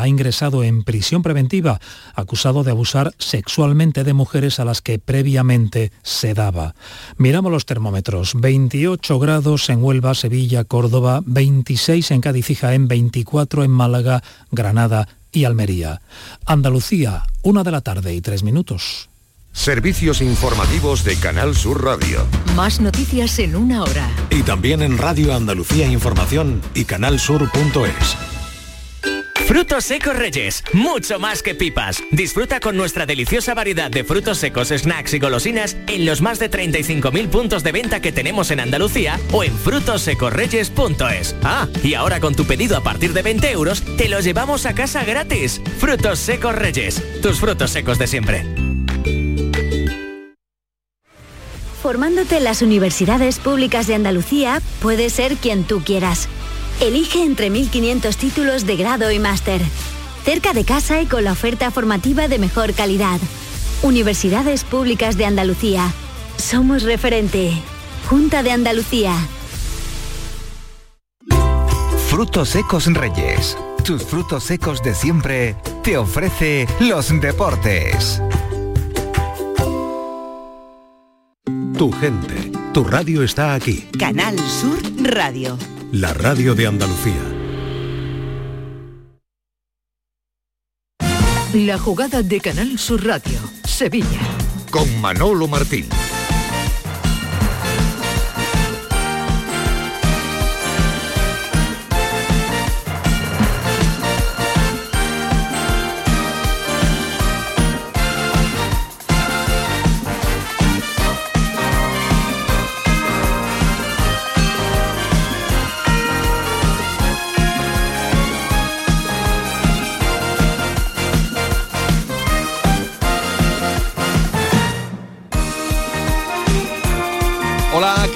ha ingresado en prisión preventiva, acusado de abusar sexualmente de mujeres a las que previamente se daba. Miramos los termómetros. 28 grados en Huelva, Sevilla, Córdoba, 26 en Cádiz y Jaén, 24 en Málaga, Granada y Almería. Andalucía, una de la tarde y tres minutos. Servicios informativos de Canal Sur Radio. Más noticias en una hora. Y también en Radio Andalucía Información y canalsur.es. Frutos secos Reyes, mucho más que pipas. Disfruta con nuestra deliciosa variedad de frutos secos, snacks y golosinas en los más de 35.000 puntos de venta que tenemos en Andalucía o en frutosecorreyes.es. Ah, y ahora con tu pedido a partir de 20 euros, te los llevamos a casa gratis. Frutos secos Reyes, tus frutos secos de siempre. Formándote en las universidades públicas de Andalucía, puedes ser quien tú quieras Elige entre 1.500 títulos de grado y máster. Cerca de casa y con la oferta formativa de mejor calidad. Universidades Públicas de Andalucía. Somos referente. Junta de Andalucía. Frutos secos Reyes. Tus frutos secos de siempre te ofrece los deportes. Tu gente, tu radio está aquí. Canal Sur Radio la radio de Andalucía. La jugada de Canal Sur Radio, Sevilla. Con Manolo Martín.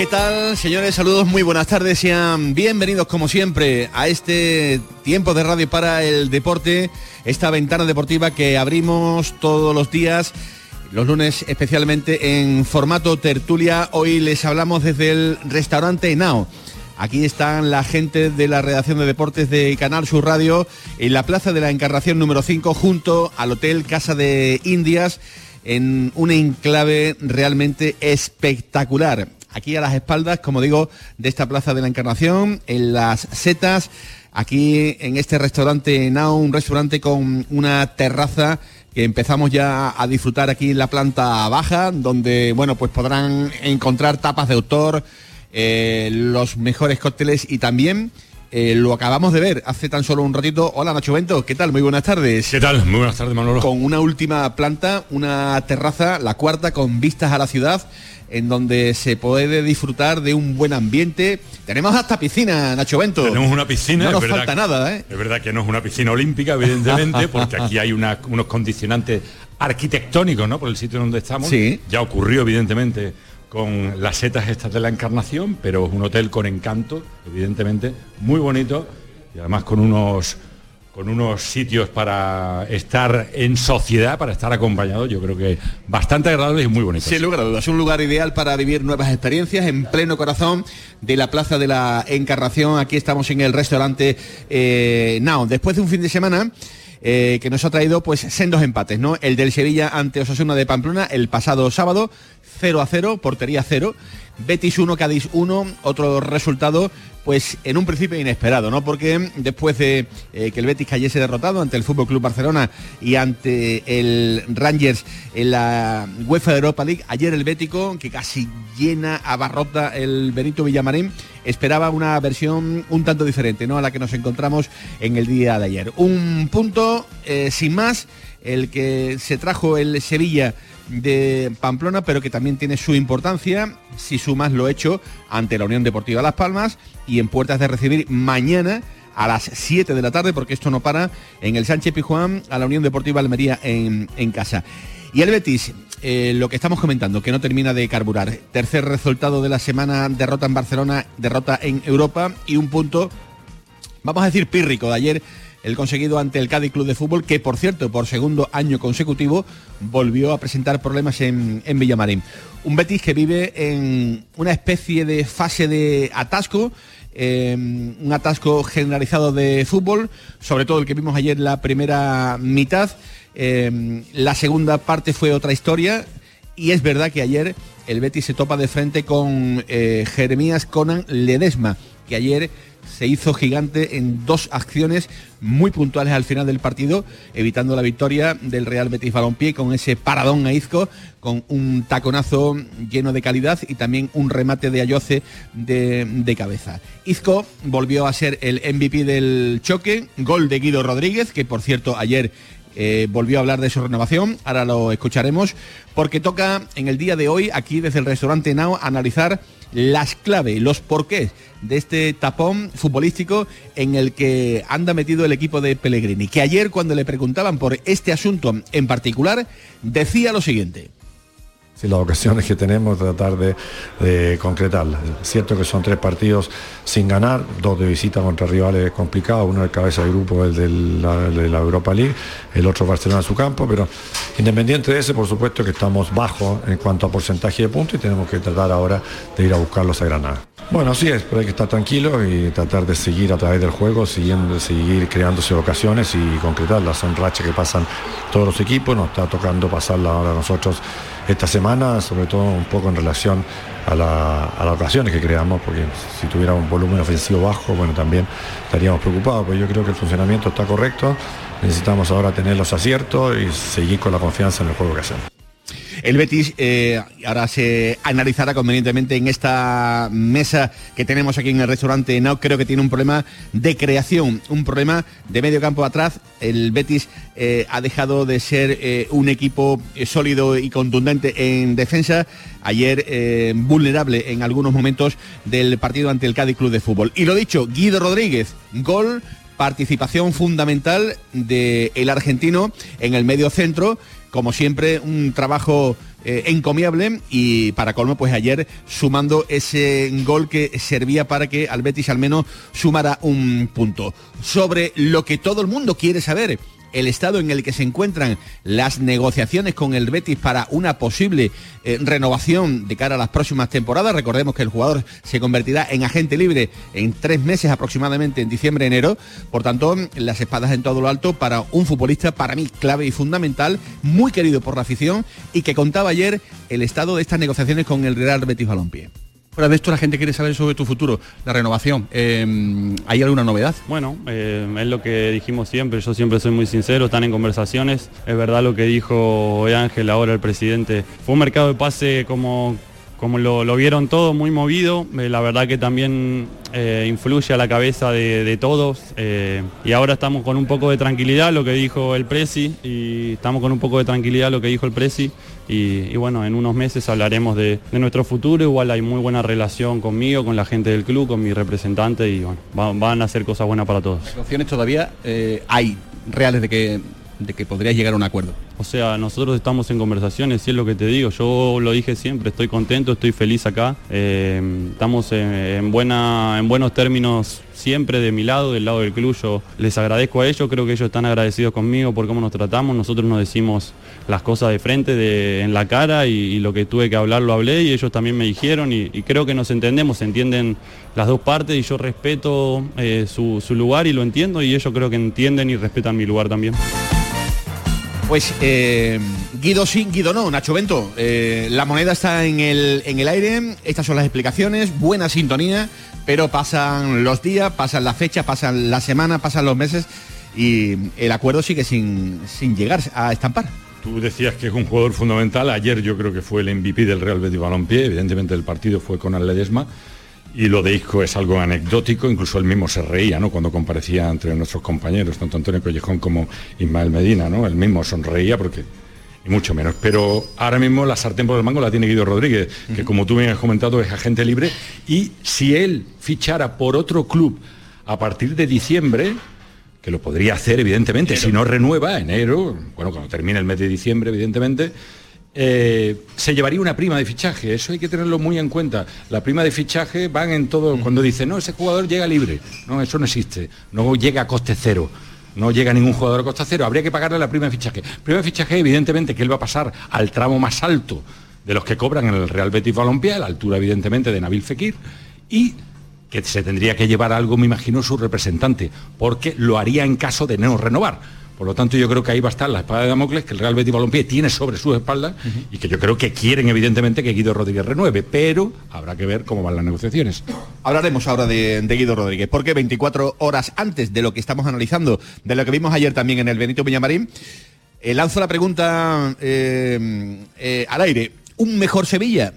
¿Qué tal? Señores, saludos, muy buenas tardes. Sean bienvenidos como siempre a este tiempo de radio para el deporte, esta ventana deportiva que abrimos todos los días. Los lunes especialmente en formato tertulia. Hoy les hablamos desde el restaurante Nao. Aquí están la gente de la redacción de deportes de Canal Sur Radio en la Plaza de la Encarnación número 5 junto al Hotel Casa de Indias en un enclave realmente espectacular aquí a las espaldas, como digo, de esta Plaza de la Encarnación, en las setas, aquí en este restaurante Now, un restaurante con una terraza que empezamos ya a disfrutar aquí en la planta baja, donde, bueno, pues podrán encontrar tapas de autor, eh, los mejores cócteles y también... Eh, lo acabamos de ver hace tan solo un ratito. Hola Nacho Bento, ¿qué tal? Muy buenas tardes. ¿Qué tal? Muy buenas tardes, Manolo. Con una última planta, una terraza, la cuarta, con vistas a la ciudad en donde se puede disfrutar de un buen ambiente. Tenemos hasta piscina, Nacho Bento. Tenemos una piscina. No nos falta nada, ¿eh? Es verdad que no es una piscina olímpica, evidentemente, porque aquí hay unos condicionantes arquitectónicos, ¿no? Por el sitio donde estamos. Sí. Ya ocurrió, evidentemente, con las setas estas de la Encarnación, pero es un hotel con encanto, evidentemente, muy bonito y además con unos con unos sitios para estar en sociedad, para estar acompañado, yo creo que bastante agradable y muy bonito. Sin lugar a dudas, un lugar ideal para vivir nuevas experiencias en pleno corazón de la Plaza de la Encarnación. Aquí estamos en el restaurante eh, Now. Después de un fin de semana eh, que nos ha traído pues sendos empates, ¿no? El del Sevilla ante Osasuna de Pamplona el pasado sábado, 0 a 0, portería 0. Betis 1, Cádiz 1, otro resultado pues en un principio inesperado, ¿no? Porque después de eh, que el Betis cayese derrotado ante el Fútbol Club Barcelona y ante el Rangers en la UEFA Europa League, ayer el Bético, que casi llena, abarrota el Benito Villamarín, esperaba una versión un tanto diferente, ¿no? A la que nos encontramos en el día de ayer. Un punto eh, sin más, el que se trajo el Sevilla de Pamplona, pero que también tiene su importancia si sumas lo hecho ante la Unión Deportiva Las Palmas y en puertas de recibir mañana a las 7 de la tarde, porque esto no para, en el Sánchez Pijuán a la Unión Deportiva Almería en, casa. Y el Betis, eh, lo que estamos comentando, que no termina de carburar. Tercer resultado de la semana, derrota en Barcelona, derrota en Europa y un punto, vamos a decir, pírrico de ayer el conseguido ante el Cádiz Club de Fútbol, que por cierto, por segundo año consecutivo, volvió a presentar problemas en, en Villamarín. Un Betis que vive en una especie de fase de atasco eh, un atasco generalizado de fútbol, sobre todo el que vimos ayer la primera mitad. Eh, la segunda parte fue otra historia y es verdad que ayer el Betis se topa de frente con eh, Jeremías Conan Ledesma, que ayer se hizo gigante en dos acciones muy puntuales al final del partido, evitando la victoria del Real Betis Balompié con ese paradón a Izco, con un taconazo lleno de calidad y también un remate de Ayoce de, cabeza. Izco volvió a ser el MVP del choque, gol de Guido Rodríguez, que por cierto ayer eh, volvió a hablar de su renovación, ahora lo escucharemos, porque toca en el día de hoy, aquí desde el restaurante Nao, analizar las claves, los porqués de este tapón futbolístico en el que anda metido el equipo de Pellegrini, que ayer cuando le preguntaban por este asunto en particular, decía lo siguiente. Sí, las ocasiones que tenemos, tratar de, de concretarlas. Cierto que son tres partidos sin ganar, dos de visita contra rivales complicados, uno de cabeza de grupo, el de la, de la Europa League, el otro Barcelona a su campo, pero independiente de ese, por supuesto que estamos bajos en cuanto a porcentaje de puntos y tenemos que tratar ahora de ir a buscarlos a Granada. Bueno, sí es, pero hay que estar tranquilo y tratar de seguir a través del juego, siguiendo, seguir creándose ocasiones y concretarlas. Son rachas que pasan todos los equipos, nos está tocando pasarla ahora a nosotros esta semana, sobre todo un poco en relación a, la, a las ocasiones que creamos, porque si tuviera un volumen ofensivo bajo, bueno, también estaríamos preocupados, pero yo creo que el funcionamiento está correcto, necesitamos ahora tener los aciertos y seguir con la confianza en el juego que hacemos. El Betis eh, ahora se analizará convenientemente en esta mesa que tenemos aquí en el restaurante Now. Creo que tiene un problema de creación, un problema de medio campo atrás. El Betis eh, ha dejado de ser eh, un equipo sólido y contundente en defensa. Ayer vulnerable en algunos momentos del partido ante el Cádiz Club de Fútbol. Y lo dicho, Guido Rodríguez, gol participación fundamental del argentino en el medio centro como siempre, un trabajo eh, encomiable y para colmo, pues ayer sumando ese gol que servía para que al Betis al menos sumara un punto. Sobre lo que todo el mundo quiere saber, el estado en el que se encuentran las negociaciones con el Betis para una posible eh, renovación de cara a las próximas temporadas. Recordemos que el jugador se convertirá en agente libre en tres meses aproximadamente, en diciembre-enero. Por tanto, las espadas en todo lo alto para un futbolista, para mí, clave y fundamental, muy querido por la afición y que contaba ayer el estado de estas negociaciones con el Real Betis Balompié. Fuera de esto, la gente quiere saber sobre tu futuro, la renovación. Eh, ¿Hay alguna novedad? Bueno, eh, es lo que dijimos siempre, yo siempre soy muy sincero, están en conversaciones. Es verdad lo que dijo hoy Ángel, ahora el presidente. Fue un mercado de pase como, como lo, lo vieron todo, muy movido. Eh, la verdad que también eh, influye a la cabeza de, todos. y ahora estamos con un poco de tranquilidad, lo que dijo el Presi, y estamos con un poco de tranquilidad, lo que dijo el Presi. Y, y bueno, en unos meses hablaremos de, de nuestro futuro. Igual hay muy buena relación conmigo, con la gente del club, con mi representante y bueno, va- van a hacer cosas buenas para todos. Negociaciones todavía eh, hay reales de que, de que podrías llegar a un acuerdo. O sea, nosotros estamos en conversaciones, y es lo que te digo, yo lo dije siempre, estoy contento, estoy feliz acá, eh, estamos en, en buena, en buenos términos siempre de mi lado, del lado del club, yo les agradezco a ellos, creo que ellos están agradecidos conmigo por cómo nos tratamos, nosotros nos decimos las cosas de frente, de, en la cara, y, y lo que tuve que hablar lo hablé, y ellos también me dijeron, y, creo que nos entendemos, se entienden las dos partes, y yo respeto eh, su, su lugar y lo entiendo, y ellos creo que entienden y respetan mi lugar también. Pues eh, Guido sí, Guido no, Nacho Bento. eh, la moneda está en el, en el aire, estas son las explicaciones, buena sintonía, pero pasan los días, pasan las fechas, pasan las semanas, pasan los meses y el acuerdo sigue sin, sin llegar a estampar. Tú decías que es un jugador fundamental. Ayer yo creo que fue el MVP del Real Betis Balompié. Evidentemente el partido fue con Ledesma. Y lo de Isco es algo anecdótico, incluso él mismo se reía, ¿no? Cuando comparecía entre nuestros compañeros, tanto Antonio Collejón como Ismael Medina, ¿no? Él mismo sonreía porque y mucho menos. Pero ahora mismo la sartén por el mango la tiene Guido Rodríguez, que como tú bien has comentado es agente libre. Y si él fichara por otro club a partir de diciembre, que lo podría hacer evidentemente, si no renueva, enero, bueno, cuando termine el mes de diciembre, evidentemente, eh, se llevaría una prima de fichaje, eso hay que tenerlo muy en cuenta. La prima de fichaje van en todo, cuando dice, no, ese jugador llega libre, no, eso no existe, no llega a coste cero. No llega ningún jugador a coste cero, habría que pagarle la prima de fichaje. Prima de fichaje, evidentemente, que él va a pasar al tramo más alto de los que cobran en el Real Betis Balompié, a la altura, evidentemente, de Nabil Fekir, y que se tendría que llevar algo, me imagino, su representante, porque lo haría en caso de no renovar. Por lo tanto, yo creo que ahí va a estar la espada de Damocles que el Real Betis Balompié tiene sobre sus espaldas y que yo creo que quieren, evidentemente, que Guido Rodríguez renueve, pero habrá que ver cómo van las negociaciones. Hablaremos ahora de, de Guido Rodríguez, porque 24 horas antes de lo que estamos analizando, de lo que vimos ayer también en el Benito Villamarín, eh, lanzo la pregunta eh, eh, al aire. ¿Un mejor Sevilla?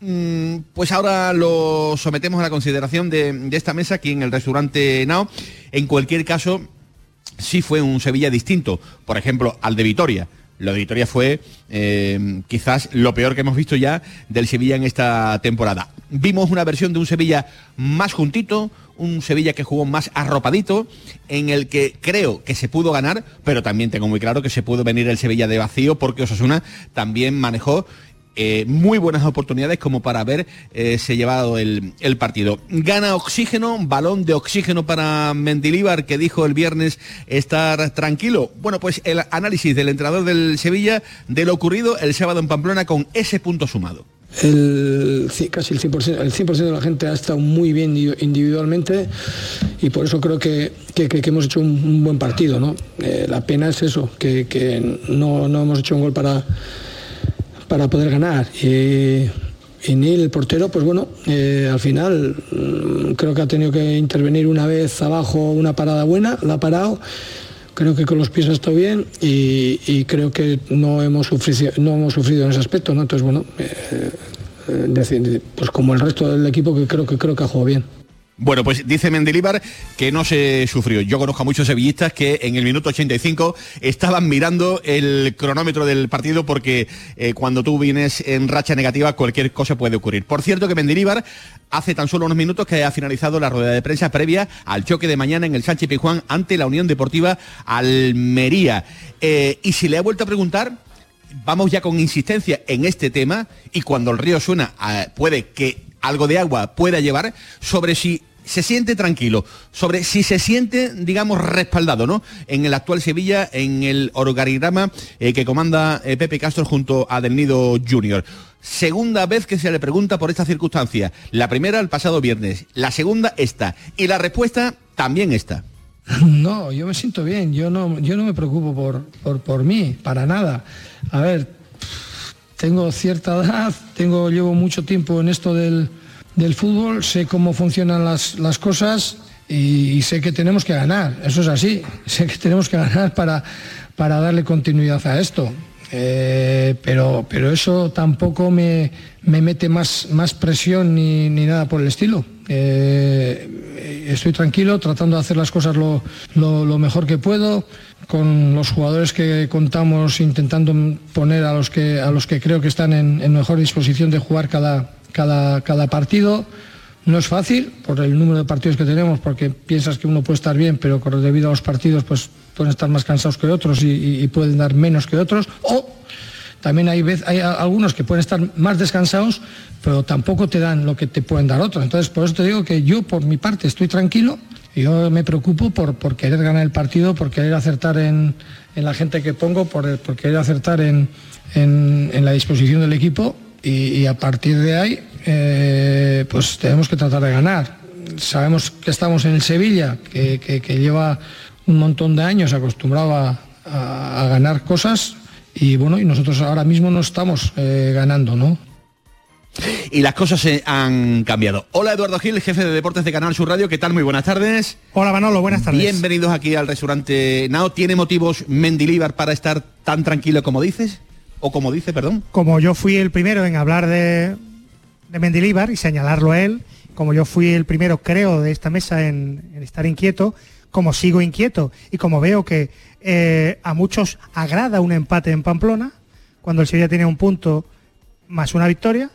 Mm, pues ahora lo sometemos a la consideración de, de esta mesa aquí en el restaurante Nao. En cualquier caso, sí fue un Sevilla distinto, por ejemplo, al de Vitoria. Lo de Vitoria fue eh, quizás lo peor que hemos visto ya del Sevilla en esta temporada. Vimos una versión de un Sevilla más juntito, un Sevilla que jugó más arropadito, en el que creo que se pudo ganar, pero también tengo muy claro que se pudo venir el Sevilla de vacío porque Osasuna también manejó eh, muy buenas oportunidades como para haber eh, llevado el, el, partido. Gana oxígeno, balón de oxígeno para Mendilíbar, que dijo el viernes estar tranquilo. Bueno, pues el análisis del entrenador del Sevilla de lo ocurrido el sábado en Pamplona con ese punto sumado. El, casi el 100%, el 100 de la gente ha estado muy bien individualmente y por eso creo que, que, que hemos hecho un, un, buen partido. ¿no? Eh, la pena es eso, que, que no, no hemos hecho un gol para para poder ganar. Y, y Neil, el portero, pues bueno, eh, al final mmm, creo que ha tenido que intervenir una vez abajo una parada buena, la ha parado. Creo que con los pies ha estado bien y, creo que no hemos sufrido, no hemos sufrido en ese aspecto, ¿no? Entonces, bueno, eh, decir, pues como el resto del equipo que creo que creo que ha jugado bien. Bueno, pues dice Mendilíbar que no se sufrió. Yo conozco a muchos sevillistas que en el minuto 85 estaban mirando el cronómetro del partido porque eh, cuando tú vienes en racha negativa cualquier cosa puede ocurrir. Por cierto que Mendilíbar hace tan solo unos minutos que ha finalizado la rueda de prensa previa al choque de mañana en el Sánchez Pijuán ante la Unión Deportiva Almería. Eh, y si le ha vuelto a preguntar, vamos ya con insistencia en este tema y cuando el río suena eh, puede que algo de agua pueda llevar sobre si se siente tranquilo, sobre si se siente, digamos, respaldado, ¿no? En el actual Sevilla, en el organigrama eh, que comanda eh, Pepe Castro junto a Del Nido Junior. Segunda vez que se le pregunta por esta circunstancia. La primera el pasado viernes, la segunda esta. Y la respuesta también está. No, yo me siento bien, yo no, yo no me preocupo por, por, por mí, para nada. A ver, tengo cierta edad, tengo, llevo mucho tiempo en esto del, del fútbol, sé cómo funcionan las, las cosas y, sé que tenemos que ganar, eso es así, sé que tenemos que ganar para, para darle continuidad a esto. Eh, pero, pero eso tampoco me, me mete más, más presión ni, ni, nada por el estilo. Eh, estoy tranquilo, tratando de hacer las cosas lo, mejor que puedo con los jugadores que contamos intentando poner a los que, a los que creo que están en, mejor disposición de jugar cada, cada, cada, partido. No es fácil por el número de partidos que tenemos, porque piensas que uno puede estar bien, pero debido a los partidos pues pueden estar más cansados que otros y, pueden dar menos que otros. También hay, hay algunos que pueden estar más descansados, pero tampoco te dan lo que te pueden dar otros. Entonces, por eso te digo que yo, por mi parte, estoy tranquilo yo me preocupo por, querer ganar el partido, por querer acertar en, la gente que pongo, por, querer acertar en, la disposición del equipo y, a partir de ahí eh, pues tenemos que tratar de ganar. Sabemos que estamos en el Sevilla, que, lleva un montón de años acostumbrado a, ganar cosas y bueno, y nosotros ahora mismo no estamos eh, ganando, ¿no? y las cosas se han cambiado. Hola Eduardo Gil, jefe de deportes de Canal Sur Radio, ¿qué tal? Muy buenas tardes. Hola Manolo, buenas tardes. Bienvenidos aquí al restaurante Nao. ¿Tiene motivos Mendilíbar para estar tan tranquilo como dices? ¿O como dice, perdón? Como yo fui el primero en hablar de, de Mendilíbar y señalarlo a él, como yo fui el primero, creo, de esta mesa en, en estar inquieto, como sigo inquieto y como veo que eh, a muchos agrada un empate en Pamplona, cuando el Sevilla tiene un punto más una victoria,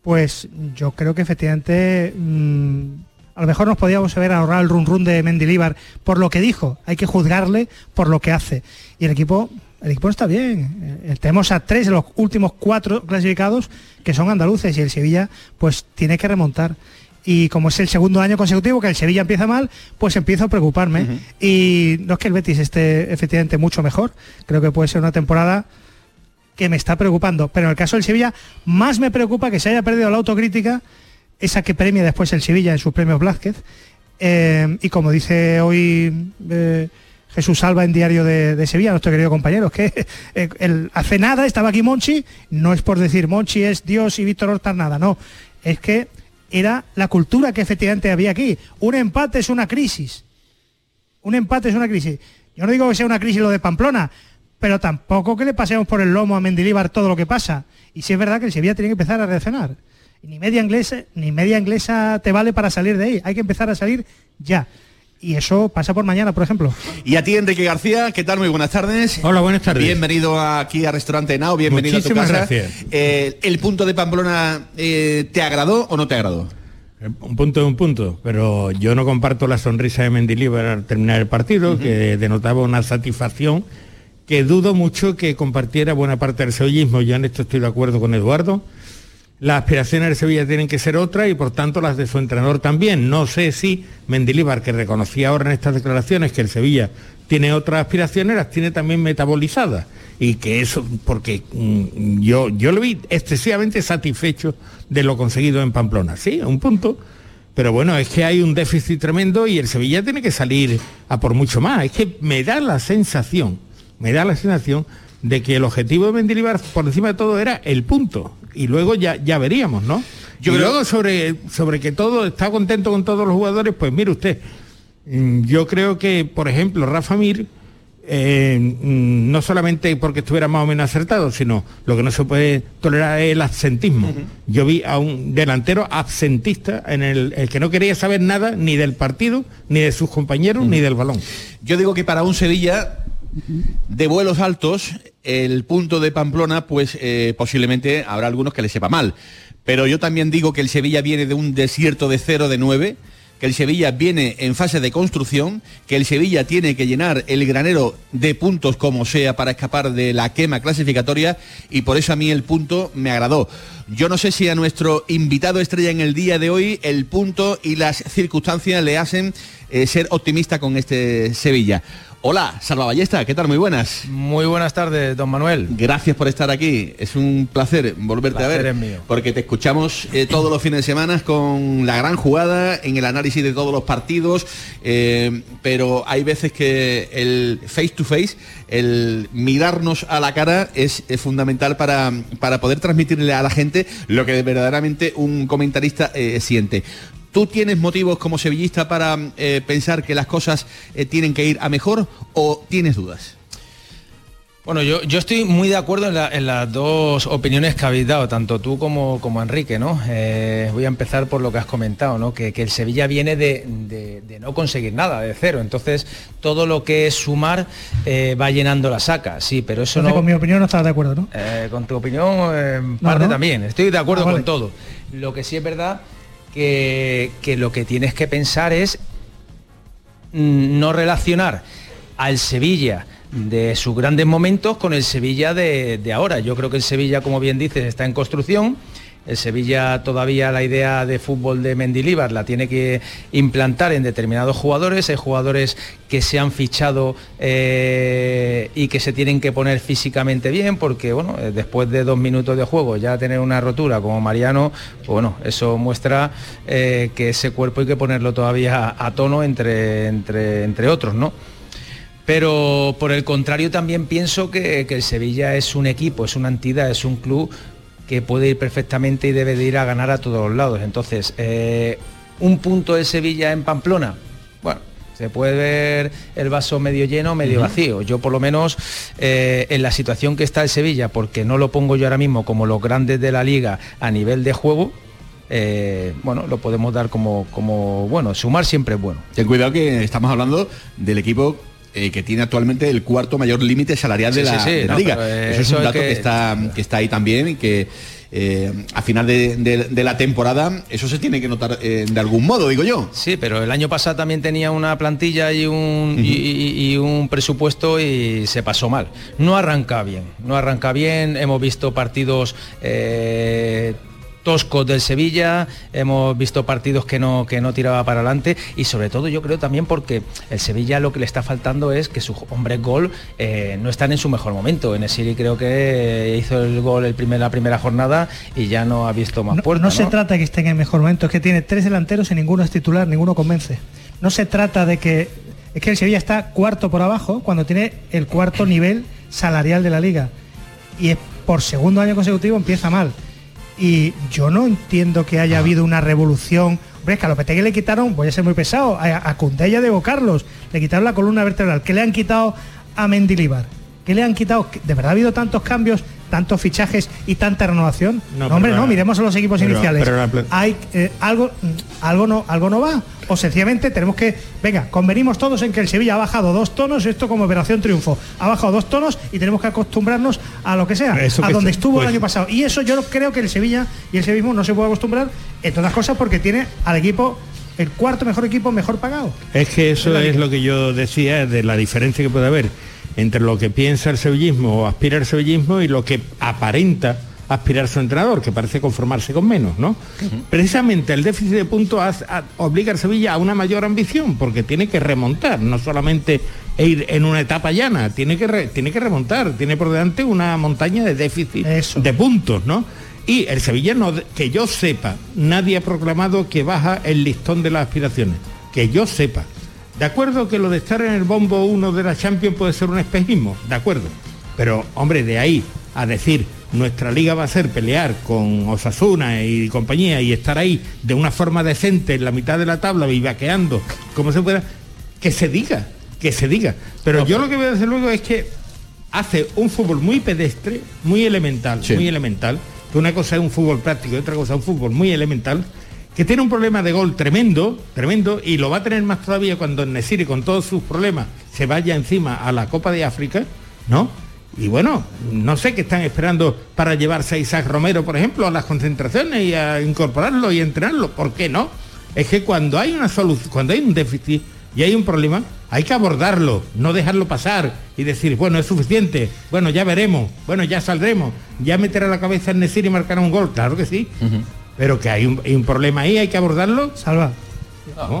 pues yo creo que efectivamente mmm, a lo mejor nos podíamos haber ahorrado el run run de Mendilíbar por lo que dijo. Hay que juzgarle por lo que hace. Y el equipo, el equipo está bien. Eh, tenemos a tres de los últimos cuatro clasificados que son andaluces y el Sevilla pues tiene que remontar. Y como es el segundo año consecutivo que el Sevilla empieza mal, pues empiezo a preocuparme. Uh -huh. Y no es que el Betis esté efectivamente mucho mejor. Creo que puede ser una temporada que me está preocupando. Pero en el caso del Sevilla, más me preocupa que se haya perdido la autocrítica esa que premia después el Sevilla en sus premios Blázquez. Eh, y como dice hoy eh, Jesús Salva en Diario de, Sevilla, nuestro querido compañero, que el, hace nada estaba aquí Monchi, no es por decir Monchi es Dios y Víctor Horta nada, no, es que era la cultura que efectivamente había aquí. Un empate es una crisis. Un empate es una crisis. Yo no digo que sea una crisis lo de Pamplona, pero tampoco que le pasemos por el lomo a Mendilíbar todo lo que pasa. Y si es verdad que el Sevilla tiene que empezar a reaccionar. ni media inglesa, ni media inglesa te vale para salir de ahí. Hay que empezar a salir ya. Y eso pasa por mañana, por ejemplo. Y a ti, Enrique García, ¿qué tal? Muy buenas tardes. Hola, buenas tardes. Bienvenido aquí a Restaurante Nao, bienvenido a tu casa. gracias. Eh, ¿El punto de Pamplona eh, te agradó o no te agradó? Eh, un punto es un punto, pero yo no comparto la sonrisa de Mendilibar al terminar el partido, que denotaba una satisfacción que dudo mucho que compartiera buena parte del sevillismo. Yo en esto estoy de acuerdo con Eduardo. Las aspiraciones de Sevilla tienen que ser otras y por tanto las de su entrenador también. No sé si Mendilibar, que reconocía ahora en estas declaraciones que el Sevilla tiene otras aspiraciones, las tiene también metabolizadas. Y que eso, porque mm, yo, yo lo vi excesivamente satisfecho de lo conseguido en Pamplona. Sí, un punto. Pero bueno, es que hay un déficit tremendo y el Sevilla tiene que salir a por mucho más. Es que me da la sensación me da la sensación de que el objetivo de Mendilibar por encima de todo era el punto y luego ya, ya veríamos, ¿no? Yo y luego sobre, sobre que todo está contento con todos los jugadores, pues mire usted, mm, yo creo que, por ejemplo, Rafa Mir, eh, mm, no solamente porque estuviera más o menos acertado, sino lo que no se puede tolerar es el absentismo. Yo vi a un delantero absentista en el, que no quería saber nada ni del partido, ni de sus compañeros, ni del balón. Yo digo que para un Sevilla de vuelos altos, el punto de Pamplona, pues eh, posiblemente habrá algunos que le sepa mal. Pero yo también digo que el Sevilla viene de un desierto de 0 de 9, que el Sevilla viene en fase de construcción, que el Sevilla tiene que llenar el granero de puntos como sea para escapar de la quema clasificatoria y por eso a mí el punto me agradó. Yo no sé si a nuestro invitado estrella en el día de hoy el punto y las circunstancias le hacen eh, ser optimista con este Sevilla. Hola, Salva Ballesta, ¿qué tal? Muy buenas. Muy buenas tardes, don Manuel. Gracias por estar aquí. Es un placer volverte a ver. Es mío. Porque te escuchamos eh, todos los fines de semana con la gran jugada, en el análisis de todos los partidos, eh, pero hay veces que el face to face, el mirarnos a la cara es, fundamental para, para, poder transmitirle a la gente lo que verdaderamente un comentarista eh, siente. ¿Tú tienes motivos como sevillista para eh, pensar que las cosas eh, tienen que ir a mejor o tienes dudas? Bueno, yo, estoy muy de acuerdo en, las dos opiniones que habéis dado, tanto tú como, como Enrique, ¿no? Eh, voy a empezar por lo que has comentado, ¿no? Que, el Sevilla viene de, no conseguir nada, de cero. Entonces, todo lo que es sumar va llenando la saca, sí, pero eso no. Con mi opinión no estás de acuerdo, ¿no? con tu opinión, parte también. Estoy de acuerdo ah, con todo. Lo que sí es verdad que, lo que tienes que pensar es mm, no relacionar al Sevilla de sus grandes momentos con el Sevilla de, de, ahora. Yo creo que el Sevilla, como bien dices, está en construcción el Sevilla todavía la idea de fútbol de Mendilíbar la tiene que implantar en determinados jugadores. Hay jugadores que se han fichado eh, y que se tienen que poner físicamente bien porque bueno, eh, después de dos minutos de juego ya tener una rotura como Mariano, pues, bueno, eso muestra eh, que ese cuerpo hay que ponerlo todavía a, tono entre, entre, entre otros, ¿no? Pero por el contrario también pienso que, que, el Sevilla es un equipo, es una entidad, es un club que puede ir perfectamente y debe de ir a ganar a todos los lados. Entonces, eh, un punto de Sevilla en Pamplona, bueno, se puede ver el vaso medio lleno, medio vacío. Yo por lo menos eh, en la situación que está el Sevilla, porque no lo pongo yo ahora mismo como los grandes de la liga a nivel de juego, eh, bueno, lo podemos dar como, como, bueno, sumar siempre es bueno. Ten cuidado que estamos hablando del equipo eh, que tiene actualmente el cuarto mayor límite salarial de la, liga. Eh, eso es un dato que... está, que está ahí también y que eh, a final de, la temporada eso se tiene que notar de algún modo, digo yo. Sí, pero el año pasado también tenía una plantilla y un, y, un presupuesto y se pasó mal. No arranca bien, no arranca bien, hemos visto partidos toscos del Sevilla, hemos visto partidos que no, que no tiraba para adelante y sobre todo yo creo también porque el Sevilla lo que le está faltando es que sus hombres gol eh, no están en su mejor momento. En el Siri creo que hizo el gol el primer, la primera jornada y ya no ha visto más no, puertas. No, se trata de que esté en el mejor momento, es que tiene tres delanteros y ninguno es titular, ninguno convence. No se trata de que... Es que el Sevilla está cuarto por abajo cuando tiene el cuarto nivel salarial de la liga. Y es por segundo año consecutivo empieza mal y yo no entiendo que haya habido una revolución. Hombre, es que a Lopetegui le quitaron, voy a ser muy pesado, a, Cundella de Carlos, le quitaron la columna vertebral, que le han quitado a Mendilibar, que le han quitado, ¿de verdad ha habido tantos cambios, tantos fichajes y tanta renovación? No, hombre, no, miremos a los equipos pero, iniciales. pero Hay eh, algo, mm, algo no, algo no va. O sencillamente tenemos que, venga, convenimos todos en que el Sevilla ha bajado dos tonos, esto como operación triunfo, ha bajado dos tonos y tenemos que acostumbrarnos a lo que sea, Eso a que donde estuvo pues- el año pasado. Y eso yo creo que el Sevilla y el sevillismo no se puede acostumbrar, entre otras cosas porque tiene al equipo, el cuarto mejor equipo mejor pagado. Es que eso es lo que yo decía de la diferencia que puede haber entre lo que piensa el sevillismo o aspira el sevillismo y lo que aparenta aspirar su entrenador, que parece conformarse con menos, ¿no? Precisamente el déficit de puntos obliga al Sevilla a una mayor ambición, porque tiene que remontar, no solamente ir en una etapa llana, tiene que, re- tiene que remontar, tiene por delante una montaña de déficit de puntos, ¿no? Y el Sevilla, no, que yo sepa, nadie ha proclamado que baja el listón de las aspiraciones, que yo sepa. De acuerdo que lo de estar en el bombo 1 de la Champions puede ser un espejismo, de acuerdo. Pero, hombre, de ahí a decir nuestra liga va a ser pelear con Osasuna y compañía y estar ahí de una forma decente en la mitad de la tabla, vivaqueando, como se pueda, que se diga, que se diga. Pero yo lo que veo desde luego es que hace un fútbol muy pedestre, muy elemental, muy elemental, que una cosa es un fútbol práctico y otra cosa es un fútbol muy elemental, que tiene un problema de gol tremendo, tremendo, y lo va a tener más todavía cuando Nesiri con todos sus problemas se vaya encima a la Copa de África, ¿no? Y bueno, no sé qué están esperando para llevarse a Isaac Romero, por ejemplo, a las concentraciones y a incorporarlo y entrenarlo. ¿Por qué no? Es que cuando hay una solución, cuando hay un déficit y hay un problema, hay que abordarlo, no dejarlo pasar y decir, bueno, es suficiente, bueno, ya veremos, bueno, ya saldremos, ya meterá la cabeza en Nesir y marcará un gol, claro que sí. Pero que hay un, hay un problema ahí, hay que abordarlo. Salva.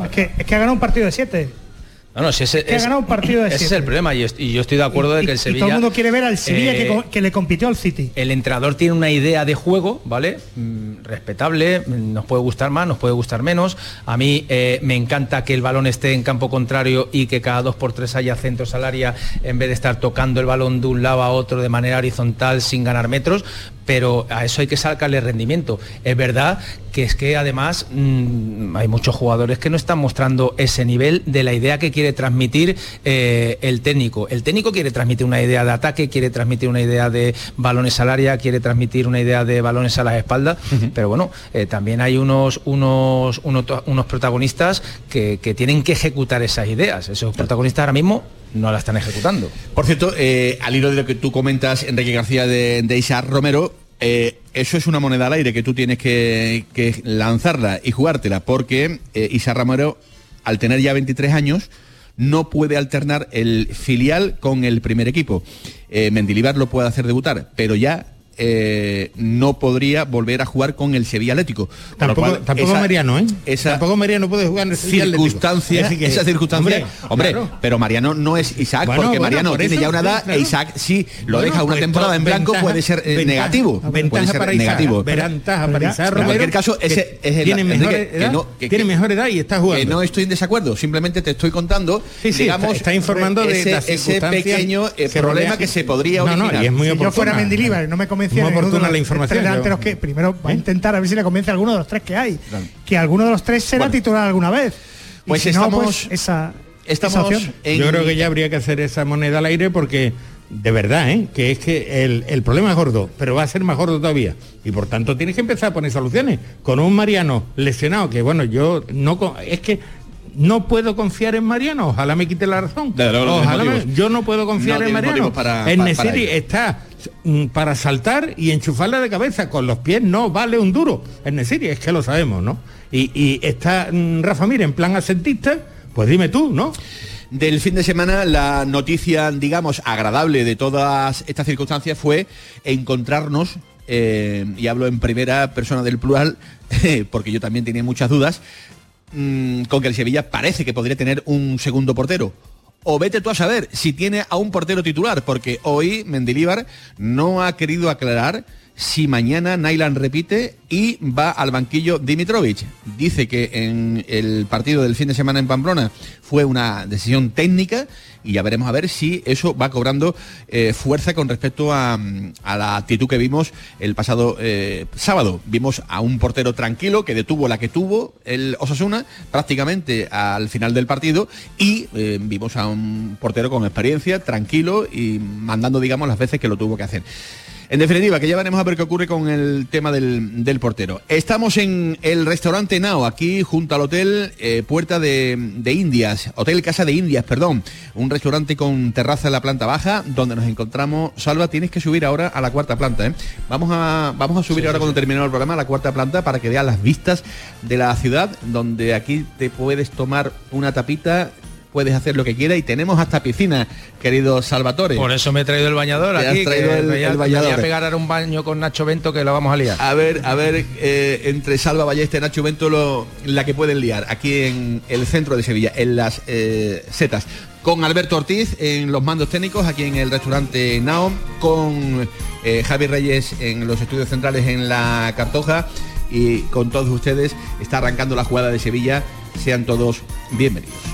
Es, que, es que ha ganado un partido de siete. No, no, si ese, que ha ganado un partido de ese es el problema y, yo estoy de acuerdo de que el Y Sevilla... todo el mundo quiere ver al Sevilla que, eh, que le compitió al City. el entrenador tiene una idea de juego, ¿vale? Mm, respetable, nos puede gustar más, nos puede gustar menos. A mí eh, me encanta que el balón esté en campo contrario y que cada dos por tres haya centros al área en vez de estar tocando el balón de un lado a otro de manera horizontal sin ganar metros. Pero a eso hay que sacarle rendimiento. Es verdad que es que además mm, hay muchos jugadores que no están mostrando ese nivel de la idea que quiere transmitir eh, el técnico. El técnico quiere transmitir una idea de ataque, quiere transmitir una idea de balones al área, quiere transmitir una idea de balones a las espaldas, pero bueno, eh, también hay unos, unos, unos, unos protagonistas que, que tienen que ejecutar esas ideas. Esos protagonistas ahora mismo no la están ejecutando. Por cierto, eh, al hilo de lo que tú comentas, Enrique García de, de Romero, eh, eso es una moneda al aire que tú tienes que, que lanzarla y jugártela, porque eh, Isaac Romero, al tener ya 23 años, no puede alternar el filial con el primer equipo. Eh, Mendilibar lo puede hacer debutar, pero ya eh, no podría volver a jugar con el Sevilla Atlético. Tampoco, cual, tampoco esa- Mariano, ¿eh? esa- tampoco Mariano puede jugar en el Sevilla Atlético. circunstancia, que, esa circunstancia, hombre, claro. pero Mariano no es Isaac, Bueno, porque bueno, Mariano por tiene eso, ya una edad claro. e Isaac sí lo Bueno, deja una pues, temporada en blanco, ventaja- puede ser eh, ventaja- negativo, ventaja puede ser para Isaac, negativo. ventaja para Isaac Pero en cualquier caso, que ese es el tiene mejor que edad, no- que- tiene mejor edad y está jugando. que no estoy en desacuerdo, simplemente te estoy contando, Sí, sí, digamos, está- está informando de ese, pequeño eh, problema que se podría No, no, originar. y es muy si yo fuera. Mendilibar no me convencía Muy oportuna la información, tres yo- delanteros que primero va a intentar a ver si le convence a alguno de los tres que hay. Claro. Que alguno de los tres será Bueno. titular alguna vez. Y Pues si no, estamos- pues esa, estamos esa en- Yo creo que ya habría que hacer esa moneda al aire porque de verdad, ¿eh? que es que el, el problema es gordo, pero va a ser más gordo todavía. Y por tanto tienes que empezar a poner soluciones. Con un Mariano lesionado, que bueno, yo no es que no puedo confiar en Mariano, ojalá me quite la razón. Ojalá me- yo no puedo confiar No en Mariano. para- en pa- para está mm, para saltar y enchufarla de cabeza. Con los pies no vale un duro. En Nesiri es que lo sabemos, ¿no? Y, y está mm, Rafa Mir en plan asentista, pues dime tú, ¿no? Del fin de semana, la noticia, digamos, agradable de todas estas circunstancias fue encontrarnos eh, y hablo en primera persona del plural, porque yo también tenía muchas dudas, mm, con que el Sevilla parece que podría tener un segundo portero. O vete tú a saber si tiene a un portero titular, porque hoy Mendilíbar no ha querido aclarar si mañana Nailan repite y va al banquillo Dimitrovic. Dice que en el partido del fin de semana en Pamplona fue una decisión técnica y ya veremos a ver si eso va cobrando eh, fuerza con respecto a, la actitud que vimos el pasado eh, sábado. Vimos a un portero tranquilo que detuvo la que tuvo el Osasuna prácticamente al final del partido y eh, vimos a un portero con experiencia, tranquilo y mandando, digamos, las veces que lo tuvo que hacer. En definitiva, que ya veremos a ver qué ocurre con el tema del, portero. Estamos en el restaurante Nao, aquí junto al hotel eh, Puerta de, Indias, Hotel Casa de Indias, perdón. Un restaurante con terraza en la planta baja, donde nos encontramos. Salva, tienes que subir ahora a la cuarta planta. ¿eh? Vamos, a, vamos a subir ahora cuando termine el programa a la cuarta planta para que veas las vistas de la ciudad, donde aquí te puedes tomar una tapita puedes hacer lo que quieras y tenemos hasta piscina, querido Salvatore. Por eso me he traído el bañador aquí, traído el, el voy a pegar ahora un baño con Nacho Bento que lo vamos a liar. A ver, a ver, eh, entre Salva Balleste y Nacho Bento lo, la que pueden liar, aquí en el centro de Sevilla, en las eh, setas. Con Alberto Ortiz en los mandos técnicos, aquí en el restaurante Naom, con eh, Javi Reyes en los estudios centrales en la Cartoja y con todos ustedes está arrancando la jugada de Sevilla. Sean todos bienvenidos.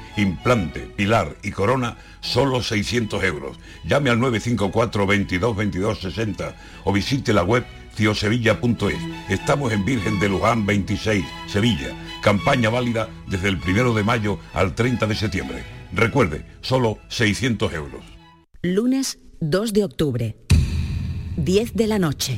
implante, pilar y corona, solo 600 euros. Llame al 954 22 22 60 o visite la web ciosevilla.es. Estamos en Virgen de Luján 26, Sevilla. Campaña válida desde el 1 de mayo al 30 de septiembre. Recuerde, solo 600 euros. Lunes 2 de octubre, 10 de la noche.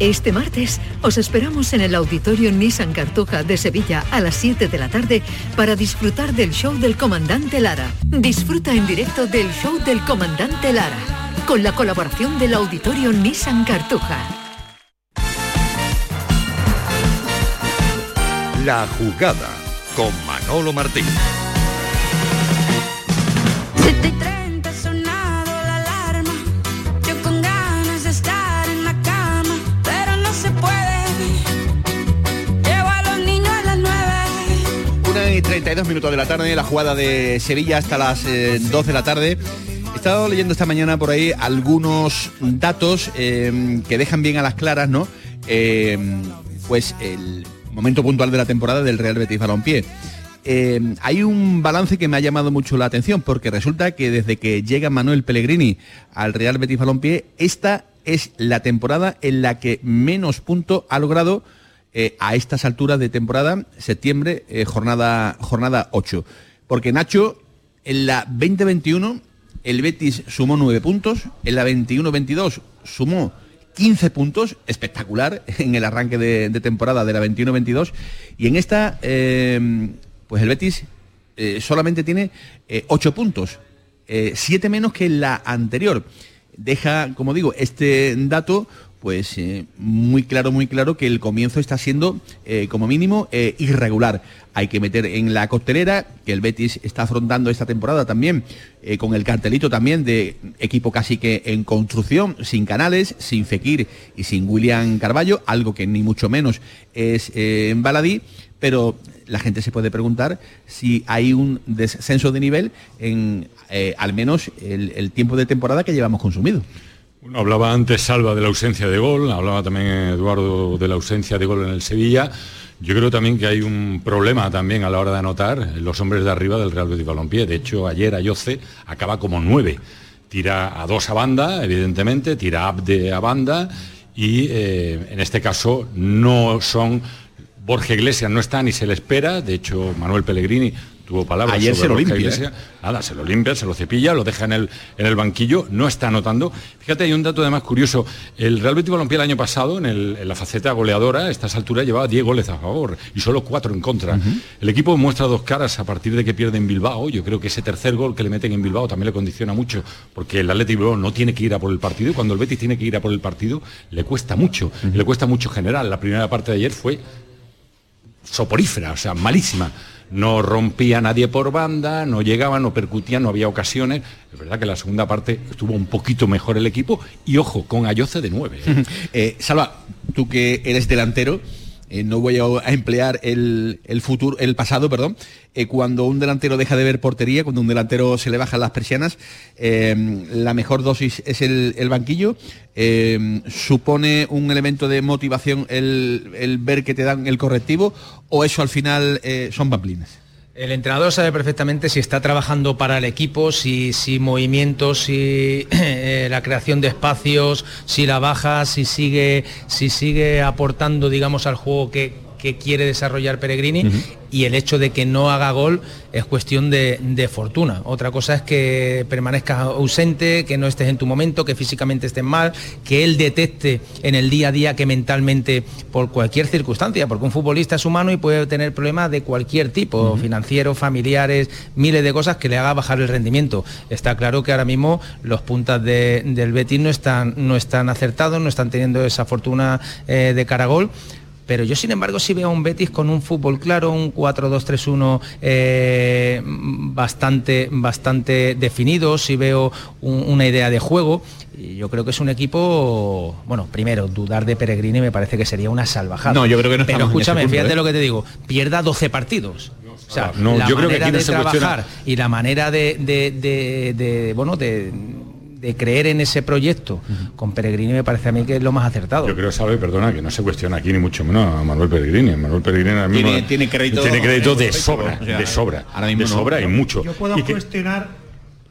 Este martes os esperamos en el Auditorio Nissan Cartuja de Sevilla a las 7 de la tarde para disfrutar del show del comandante Lara. Disfruta en directo del show del comandante Lara, con la colaboración del Auditorio Nissan Cartuja. La jugada con Manolo Martín. Y 32 minutos de la tarde, la jugada de Sevilla hasta las 2 eh, de la tarde. He estado leyendo esta mañana por ahí algunos datos em, que dejan bien a las claras, ¿no? Em, pues el momento puntual de la temporada del Real Betis Balompié. eh, hay un balance que me ha llamado mucho la atención, porque resulta que desde que llega Manuel Pellegrini al Real Betis Balompié, esta es la temporada en la que menos puntos ha logrado eh, a estas alturas de temporada, septiembre, eh, jornada, jornada 8. Porque Nacho, en la 2021, el Betis sumó 9 puntos, en la 21-22 sumó 15 puntos, espectacular en el arranque de, temporada de la 21-22, y en esta, eh, pues el Betis eh, solamente tiene 8 puntos, 7 menos que en la anterior. Deja, como digo, este dato pues eh, muy claro, muy claro que el comienzo está siendo, eh, como mínimo, eh, irregular. Hay que meter en la costelera que el Betis está afrontando esta temporada también, con el cartelito también de equipo casi que en construcción, sin Canales, sin Fekir y sin William Carballo, algo que ni mucho menos es en baladí, pero la gente se puede preguntar si hay un descenso de nivel en al menos el tiempo de temporada que llevamos consumido hablaba antes Salva de la ausencia de gol, hablaba también Eduardo de la ausencia de gol en el Sevilla. Yo creo también que hay un problema también a la hora de anotar los hombres de arriba del Real Betis Balompié. De hecho, ayer Ayoce acaba como nueve. Tira a dos a banda, evidentemente, tira Abde a banda y eh, en este caso no son Borja Iglesias no está ni se le espera, de hecho Manuel Pellegrini tuvo palabras Ayer se lo limpia. ¿eh? Nada, se lo limpia, se lo cepilla, lo deja en el, en el banquillo, no está anotando. Fíjate, hay un dato además curioso. El Real Betis Balompié el año pasado, en, la faceta goleadora, a estas alturas llevaba 10 goles a favor y solo 4 en contra. El equipo muestra dos caras a partir de que pierde en Bilbao. Yo creo que ese tercer gol que le meten en Bilbao también le condiciona mucho, porque el Atlético Bilbao no tiene que ir a por el partido y cuando el Betis tiene que ir a por el partido, le cuesta mucho. le cuesta mucho general. La primera parte de ayer fue soporífera, o sea, malísima no rompía nadie por banda, no llegaba, no percutía, no había ocasiones. Es verdad que la segunda parte estuvo un poquito mejor el equipo y ojo, con Ayoce de nueve. ¿eh? Eh, Salva, tú que eres delantero, eh, no voy a emplear el, futuro, el pasado, perdón, cuando un delantero deja de ver portería, cuando un delantero se le bajan las persianas, la mejor dosis es el, banquillo. ¿Supone un elemento de motivación el, el, ver que te dan el correctivo o eso al final son pamplines? El entrenador sabe perfectamente si está trabajando para el equipo, si, si movimientos, si eh, la creación de espacios, si la baja, si sigue, si sigue aportando, digamos, al juego que, que quiere desarrollar Peregrini y el hecho de que no haga gol es cuestión de, fortuna. Otra cosa es que permanezcas ausente, que no estés en tu momento, que físicamente estés mal, que él detecte en el día a día que mentalmente, por cualquier circunstancia, porque un futbolista es humano y puede tener problemas de cualquier tipo, financieros, familiares, miles de cosas que le haga bajar el rendimiento. Está claro que ahora mismo los puntas del Betis no están, no están acertados, no están teniendo esa fortuna eh, de caragol pero yo sin embargo sí veo a un Betis con un fútbol claro, un 4-2-3-1 eh, bastante, bastante definido, sí veo una idea de juego. Y yo creo que es un equipo, bueno, primero, dudar de Peregrini me parece que sería una salvajada. No, yo creo que no Pero escúchame, fíjate ¿eh? lo que te digo, pierda 12 partidos. O sea, la manera de trabajar y la manera de, de bueno, de de creer en ese proyecto con Peregrini me parece a mí que es lo más acertado. Yo creo, sabe, perdona, que no se cuestiona aquí ni mucho menos a Manuel Peregrini. Manuel Peregrini tiene, tiene, crédito, tiene crédito de sobra, de sobra, de sobra y mucho. Yo puedo cuestionar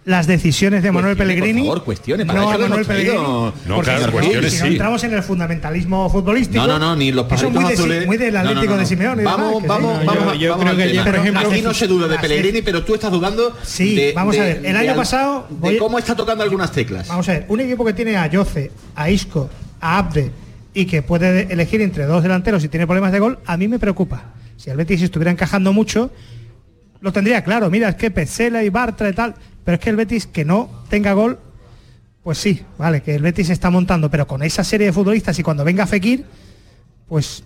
las decisiones de Manuel Pellegrini. Por favor, cuestiones. Para no a Manuel Pellegrini. No, claro, cuestiones si no entramos en el fundamentalismo futbolístico. No, no, no, ni los Eso muy, de, muy del Atlético de Simeone. Vamos, vamos, vamos. Yo, creo que por ejemplo, aquí no se duda de Pellegrini, pero tú estás dudando. Sí, vamos a ver. El año pasado. De cómo está tocando algunas teclas. Vamos a ver. Un equipo que tiene a Yoce, a Isco, a Abde y que puede elegir entre dos delanteros y tiene problemas de gol, a mí me preocupa. Si el Betis estuviera encajando mucho, lo tendría claro. Mira, es que Pesela y Bartra y tal pero es que el Betis que no tenga gol, pues sí, vale, que el Betis está montando, pero con esa serie de futbolistas y cuando venga Fekir, pues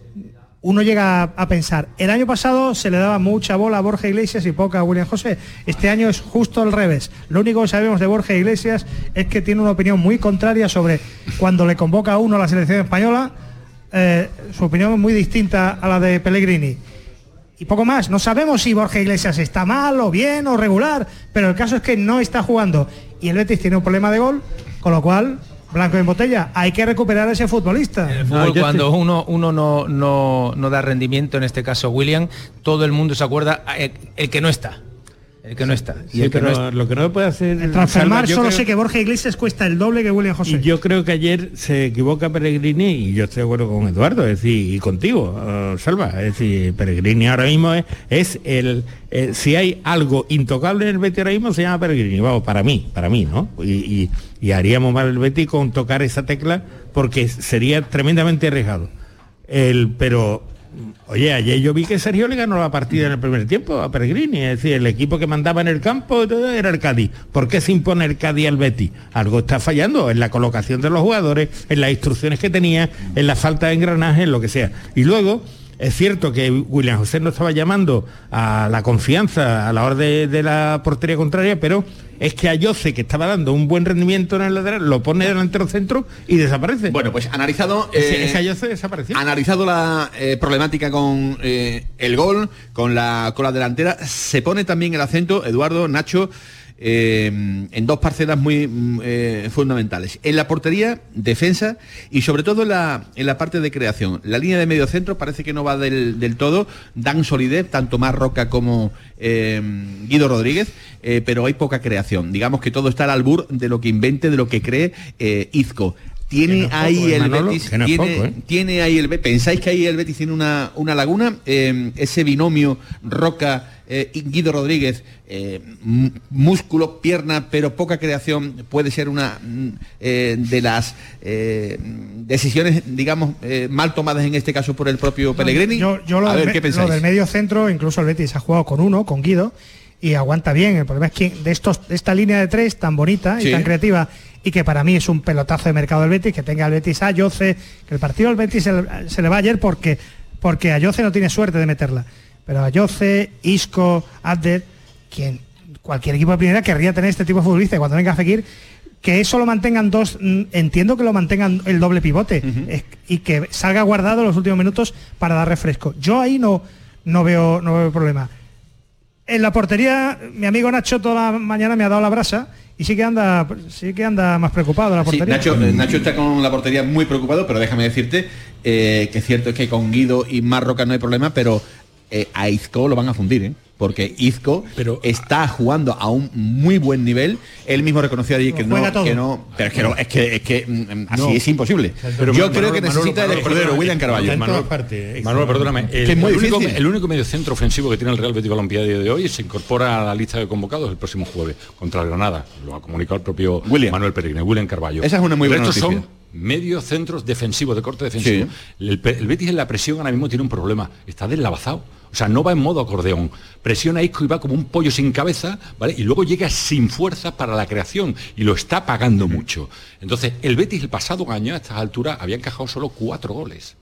uno llega a, pensar, el año pasado se le daba mucha bola a Borja Iglesias y poca a William José. Este año es justo al revés. Lo único que sabemos de Borja Iglesias es que tiene una opinión muy contraria sobre cuando le convoca a uno a la selección española, eh, su opinión es muy distinta a la de Pellegrini y poco más. No sabemos si Borja Iglesias está mal o bien o regular, pero el caso es que no está jugando y el Betis tiene un problema de gol, con lo cual blanco en botella. Hay que recuperar a ese futbolista. cuando uno, uno no, no, no da rendimiento, en este caso William, todo el mundo se acuerda eh, el que no está. El que no está. Y el que no lo que no puede hacer... El transformar solo sé que Borja Iglesias cuesta el doble que William José. Y yo creo que ayer se equivoca Peregrini y yo estoy de acuerdo con Eduardo, es decir, y contigo, uh, Salva. Es decir, Peregrini ahora mismo es, es el... Eh, si hay algo intocable en el Betis ahora mismo se llama Peregrini, vamos, para mí, para mí, ¿no? Y, y haríamos mal el Betis con tocar esa tecla porque sería tremendamente arriesgado. El, pero Oye, ayer yo vi que Sergio le ganó la partida en el primer tiempo a Peregrini, es decir, el equipo que mandaba en el campo era el Cádiz. ¿Por qué se impone el Cádiz al Betty? Algo está fallando en la colocación de los jugadores, en las instrucciones que tenía, en la falta de engranaje, en lo que sea. Y luego, es cierto que William José no estaba llamando a la confianza a la hora de, la portería contraria, pero es que a Jose, que estaba dando un buen rendimiento en el lateral, lo pone delantero centro y desaparece. Bueno, pues analizado... Eh, desapareció. Analizado la eh, problemática con eh, el gol, con la, con la delantera, se pone también el acento, Eduardo, Nacho, eh, en dos parcelas muy mm, eh, fundamentales. En la portería, defensa y sobre todo en la, en la parte de creación. La línea de medio centro parece que no va del, todo, dan solidez, tanto más Roca como eh, Guido Rodríguez, pero hay poca creación. Digamos que todo está al albur de lo que invente, de lo que cree Izco tiene ahí el Betis tiene, ahí el pensáis que ahí el Betis tiene una, una laguna ese binomio Roca eh, Guido Rodríguez, eh, músculo, pierna, pero poca creación, puede ser una mm, eh, de las decisiones, digamos, mal tomadas en este caso por el propio Pellegrini. Yo, lo, del, del medio centro, incluso el Betis ha jugado con uno, con Guido, y aguanta bien. El problema es que de, estos, de esta línea de tres tan bonita y tan creativa y que para mí es un pelotazo de mercado del Betis, que tenga el Betis a Yoce, que el partido del Betis se, le va ayer porque, porque a Yoce no tiene suerte de meterla pero a Yoce, Isco, Abder, quien cualquier equipo de primera querría tener este tipo de futbolista cuando venga a Fekir que eso lo mantengan dos, mm, entiendo que lo mantengan el doble pivote y que salga guardado los últimos minutos para dar refresco. Yo ahí no, no, veo, no veo problema. En la portería, mi amigo Nacho toda la mañana me ha dado la brasa y sí que anda sí que anda más preocupado la portería. Nacho, eh, Nacho, está con la portería muy preocupado, pero déjame decirte eh, que es cierto es que con Guido y Marroca no hay problema, pero eh, a Izco lo van a fundir, ¿eh? porque Izco está jugando a un muy buen nivel. Él mismo reconoció allí que no, que no, pero es que, no, es que, es que mm, así es imposible. Pero Yo creo que necesita el escudero William Carvalho. Manuel, Manuel, perdóname. El, el, único, el, único, medio centro ofensivo que tiene el Real Betis Balompié de hoy se incorpora a la lista de convocados el próximo jueves contra Granada. Lo ha comunicado el propio Manuel Peregrine, William Carvalho. Esa es una muy buena noticia. son medio centros defensivos, de corte defensivo. El, el, Betis en la presión ahora mismo tiene un problema. Está deslavazado o sea, no va en modo acordeón. Presiona Isco y va como un pollo sin cabeza, ¿vale? Y luego llega sin fuerza para la creación y lo está pagando mucho. Entonces, el Betis el pasado año a estas alturas había encajado solo cuatro goles.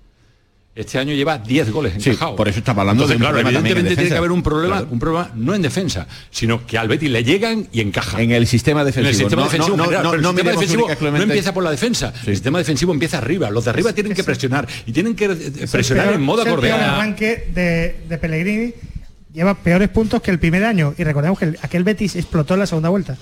Este año lleva 10 goles encajados. por eso estaba hablando de claro, evidentemente tiene que haber un problema, un problema no en defensa, sino que al Betis le llegan y encajan. En el sistema defensivo. En el sistema defensivo, no, no, el sistema defensivo no empieza por la defensa. El sistema defensivo empieza arriba. Los de arriba tienen que presionar y tienen que presionar en modo acordeón. El arranque de, de Pellegrini lleva peores puntos que el primer año y recordemos que aquel Betis explotó en la segunda vuelta.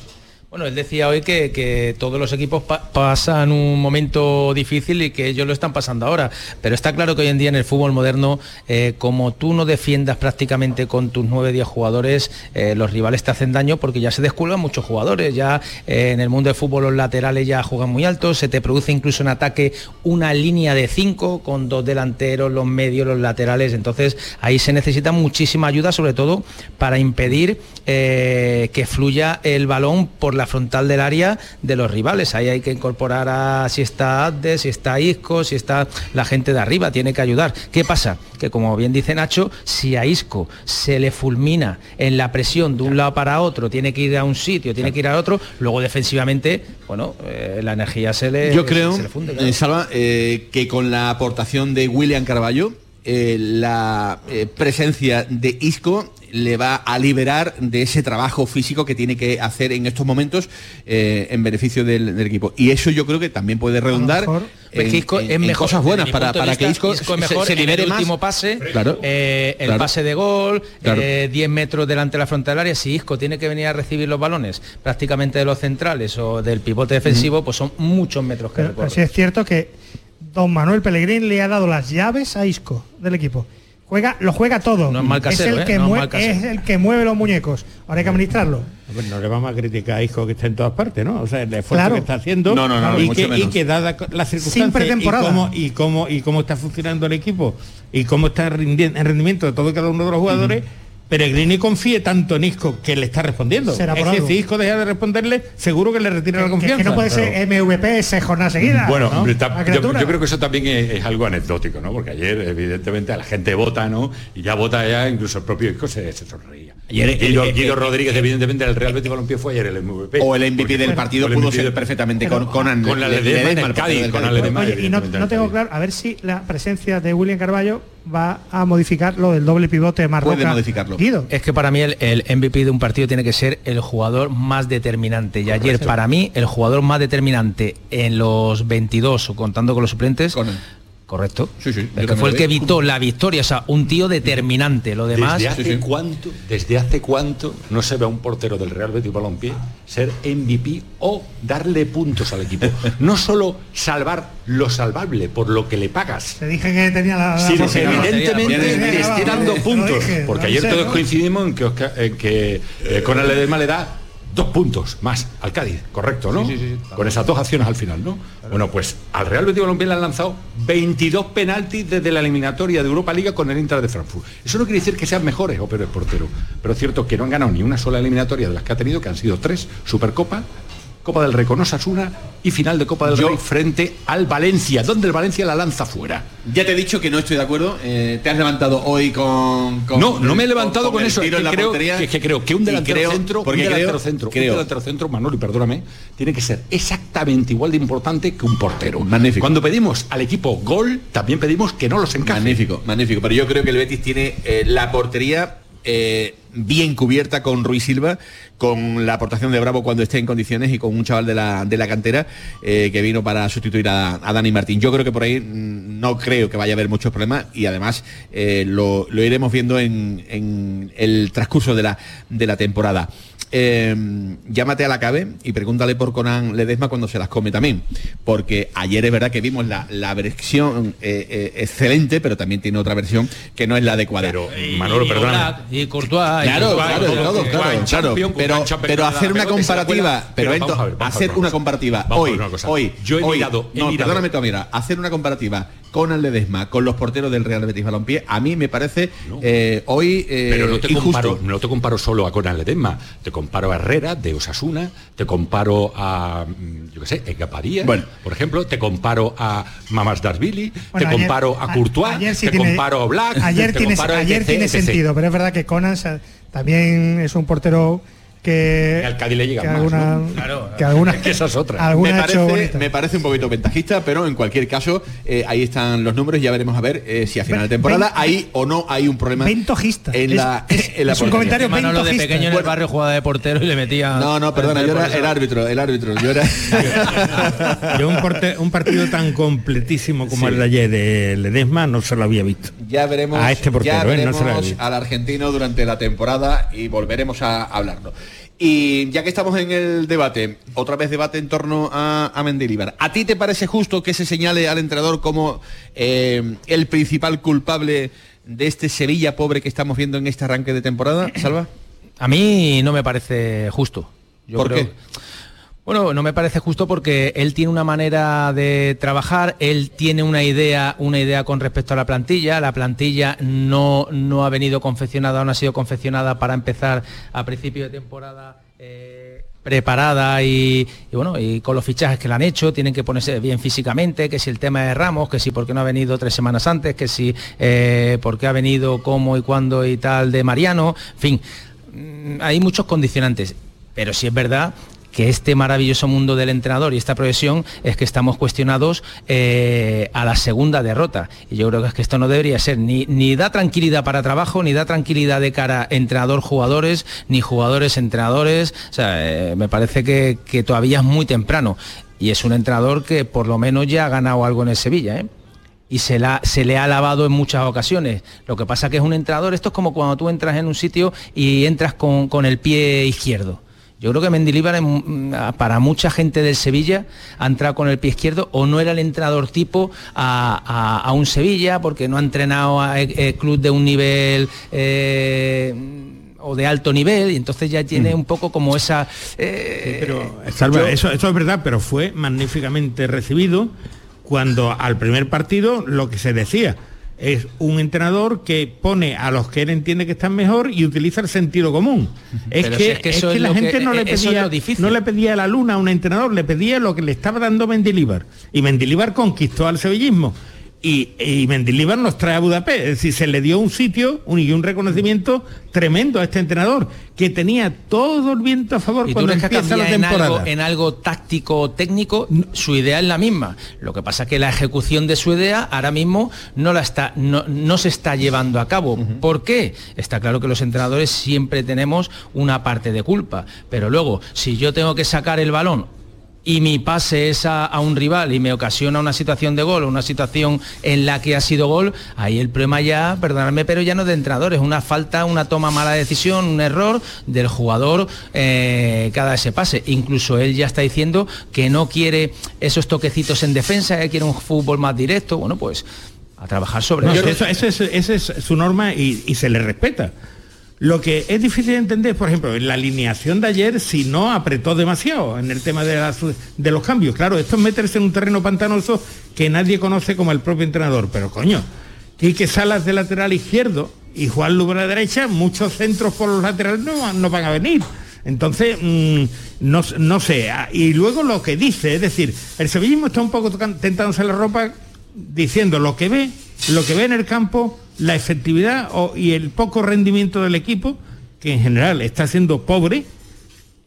Bueno, él decía hoy que, todos los equipos pasan un momento difícil y que ellos lo están pasando ahora, pero está claro que hoy en día en el fútbol moderno, eh, como tú no defiendas prácticamente con tus 9-10 jugadores, eh, los rivales te hacen daño porque ya se descuelgan muchos jugadores, ya eh, en el mundo del fútbol los laterales ya juegan muy altos, se te produce incluso en ataque una línea de 5 con dos delanteros, los medios, los laterales, entonces ahí se necesita muchísima ayuda, sobre todo para impedir que fluya el balón por la frontal del área de los rivales. Ahí hay que incorporar a si está Adde, si está Isco, si está la gente de arriba, tiene que ayudar. ¿Qué pasa? Que como bien dice Nacho, si a Isco se le fulmina en la presión de un lado para otro, tiene que ir a un sitio, tiene que ir a otro, luego defensivamente, bueno, eh, la energía se le Yo creo, funde, eh, Salva, eh, que con la aportación de William Carballo, eh, la eh, presencia de Isco le va a liberar de ese trabajo físico que tiene que hacer en estos momentos eh, en beneficio del, del equipo. Y eso yo creo que también puede redundar en, que Isco en- es en mejor, cosas buenas para, para que Isco, Isco se- mejor se, en el libere más. último pase, Claro. eh, el Claro. pase de gol, Claro. eh, 10 metros delante de la frontal del área. Si Isco tiene que venir a recibir los balones prácticamente de los centrales o del pivote defensivo, pues son muchos metros que pero sí es cierto que don Manuel Pellegrín le ha dado las llaves a Isco del equipo. Juega, lo juega todo. No es mal casero, el ¿eh? que No es mue- mal casero. es el que mueve los muñecos. Ahora hay que administrarlo. Pues no le vamos a criticar a Hijo que está en todas partes, ¿no? O sea, el esfuerzo Claro. que está haciendo No, no, no, y, que, y que dada la circunstancia y cómo, y, cómo, y cómo está funcionando el equipo y cómo está el rendimiento de todo y cada uno de los jugadores, Peregrini confíe tanto en Isco que le está respondiendo. Será es por que algo. si Isco deja de responderle, seguro que le retira la Que, confianza. que no puede ser MVP seis jornadas seguidas. Bueno, ¿no? yo, creo que eso también es, es algo anecdótico, ¿no? Porque ayer, evidentemente, a la gente vota, ¿no? Y ya vota ya, incluso el propio Isco se, se sonreía. Ayer, Guido, eh, eh, Guido Rodríguez, evidentemente, el Real Betis Balompié fue ayer el MVP. O el MVP del partido el pudo MVP ser perfectamente con, con, con la el el Cádiz, con Ledesma, Oye, y no, el tengo claro, a ver si la presencia de William Carballo va a modificar lo del doble pivote de Marroca. Puede modificarlo. Guido. Es que para mí el, el MVP de un partido tiene que ser el jugador más determinante. Y ayer para mí el jugador más determinante en los 22, o contando con los suplentes, correcto. Sí, sí, que fue el que vi. evitó la victoria, o sea, un tío determinante. Lo demás, ¿Desde hace cuánto, desde hace cuánto no se ve a un portero del Real Betis Balompié ser MVP o darle puntos al equipo? No solo salvar lo salvable por lo que le pagas, Te dije que tenía la. la sino que posibilidad. evidentemente le esté dando puntos. dije, Porque no ayer todos ¿no? coincidimos en que, Oscar- en que eh, Conal le da dos puntos más al Cádiz, correcto, ¿no? Con esas dos acciones al final, ¿no? Bueno, pues al Real Betis Balompié le han lanzado 22 penaltis desde la eliminatoria de Europa Liga con el Inter de Frankfurt. Eso no quiere decir que sean mejores o peores porteros, pero es cierto que no han ganado ni una sola eliminatoria de las que ha tenido, que han sido tres, Supercopa, Copa del Rey con Osasuna y final de Copa del Yo- Rey frente al Valencia, donde el Valencia la lanza fuera. Ya te he dicho que no estoy de acuerdo. eh, te has levantado hoy con. con- no, no me he levantado con, eso. Es que, creo, que, que creo que un delantero creo- centro, un porque delantero creo- centro, un delantero centro, Manolo, y perdóname, tiene que ser exactamente igual de importante que un portero. Magnífico. Cuando pedimos al equipo gol, también pedimos que no los encaje. Magnífico, magnífico. Pero yo creo que el Betis tiene eh, la portería eh, bien cubierta con Ruiz Silva, con la aportación de Bravo cuando esté en condiciones y con un chaval de la, de la cantera eh, que vino para sustituir a, Dani Martín. Yo creo que por ahí mm, no creo que vaya a haber muchos problemas y además eh, lo, lo iremos viendo en, en el transcurso de la, de la temporada. Eh, llámate a la cabe y pregúntale por Conan Ledesma cuando se las come también. Porque ayer es verdad que vimos la, la versión eh, eh, excelente, pero también tiene otra versión que no es la adecuada. Pero, Manolo, y perdóname. Oblak, y Courtois, Claro, claro, todo, claro, Pero, pero hacer una comparativa, pero ver hacer una comparativa hoy, hoy, Yo he mirado- no, perdóname mira, hacer una comparativa con el Ledesma, con los porteros del Real Betis Balompié, a mí me parece eh, hoy eh, Pero no te, injusto. comparo, no te comparo solo a Conan Ledesma, te comparo a Herrera de Osasuna, te comparo a, mm, yo qué sé, Egaparía, Bueno. por ejemplo, te comparo a Mamas Darvili, Bueno, te ayer- comparo a Courtois, ayer sí te tiene- comparo a Black, Ayer te tiene, comparo a ayer tiene etc. sentido, pero es verdad que Conan también es un portero que, Que al Cádiz le llega más, alguna, ¿no? que alguna, que esa es otra. alguna me parece, bonita. me parece un poquito ventajista, pero en cualquier caso, eh, ahí están los números, ya veremos a ver eh, si a final de temporada ven- hay o no hay un problema Ventojista. en la, es- en la es un comentario Manolo de pequeño en el barrio jugaba de portero y le metía. No, no, perdona, yo era el árbitro, el árbitro, yo era... Yo un, porte- un partido tan completísimo como el de ayer de Ledesma no se lo había visto. Ya veremos, A este portero, ya ¿eh? No veremos al argentino durante la temporada y volveremos a hablarlo. Y ya que estamos en el debate, otra vez debate en torno a, a Mendilibar. ¿A ti te parece justo que se señale al entrenador como eh, el principal culpable de este Sevilla pobre que estamos viendo en este arranque de temporada, Salva? A mí no me parece justo. Yo ¿Por creo- qué? Bueno, no me parece justo porque él tiene una manera de trabajar, él tiene una idea, una idea con respecto a la plantilla. La plantilla no, no ha venido confeccionada, no ha sido confeccionada para empezar a principio de temporada. eh, preparada y, bueno y con los fichajes que le han hecho tienen que ponerse bien físicamente que si el tema de Ramos que si porque no ha venido tres semanas antes que si eh, porque ha venido cómo y cuándo y tal de Mariano en fin mm, hay muchos condicionantes pero sí es verdad que este maravilloso mundo del entrenador y esta profesión es que estamos cuestionados eh, a la segunda derrota. Y yo creo que es que esto no debería ser ni, ni da tranquilidad para trabajo, ni da tranquilidad de cara entrenador-jugadores, ni jugadores-entrenadores. O sea, eh, me parece que, que todavía es muy temprano. Y es un entrenador que por lo menos ya ha ganado algo en el Sevilla. ¿eh? y se, le ha alabado en muchas ocasiones. Lo que pasa que es un entrenador, esto es como cuando tú entras en un sitio y entras con, con el pie izquierdo. Yo creo que Mendilibar para mucha gente del Sevilla ha entrado con el pie izquierdo o no era el entrenador tipo a, a, a un Sevilla porque no ha entrenado a, club de un nivel eh, o de alto nivel y entonces ya tiene Mm. un poco como esa... eh, Sí, pero, Salva, yo- eso, eso es verdad, pero fue magníficamente recibido cuando al primer partido lo que se decía es un entrenador que pone a los que él entiende que están mejor y utiliza el sentido común. Es Pero que, si es que es la gente que- no le pedía no le pedía la luna a un entrenador, le pedía lo que le estaba dando Mendilíbar. Y Mendilíbar conquistó al sevillismo. Y, y Mendilibar nos trae a Budapest, es decir, se le dio un sitio un, y un reconocimiento tremendo a este entrenador, que tenía todo el viento a favor ¿Y tú cuando empieza la en temporada. algo, en algo táctico o técnico? Su idea es la misma. Lo que pasa es que la ejecución de su idea ahora mismo no, la está, no, no se está llevando a cabo. ¿Por qué? Está claro que los entrenadores siempre tenemos una parte de culpa. Pero luego, si yo tengo que sacar el balón y mi pase es a, a un rival y me ocasiona una situación de gol o una situación en la que ha sido gol, ahí el problema ya, perdonadme, pero ya no es de entrenador, es una falta, una toma mala decisión, un error del jugador eh, cada ese pase. Incluso él ya está diciendo que no quiere esos toquecitos en defensa, que quiere un fútbol más directo. Bueno, pues a trabajar sobre No, eso. eso, eso es, esa es su norma y, y se le respeta. Lo que es difícil de entender, por ejemplo, en la alineación de ayer, si no apretó demasiado en el tema de, las- de los cambios. Claro, esto es meterse en un terreno pantanoso que nadie conoce como el propio entrenador. Pero coño, Quique Salas de lateral izquierdo y Juan Lugo a la derecha, muchos centros por los laterales no, no van a venir. Entonces, mm, no, no sé. Ah, Y luego lo que dice, es decir, el sevillismo está un poco tentándose la ropa diciendo lo que ve, lo que ve en el campo, la efectividad o- y el poco rendimiento del equipo, que en general está siendo pobre,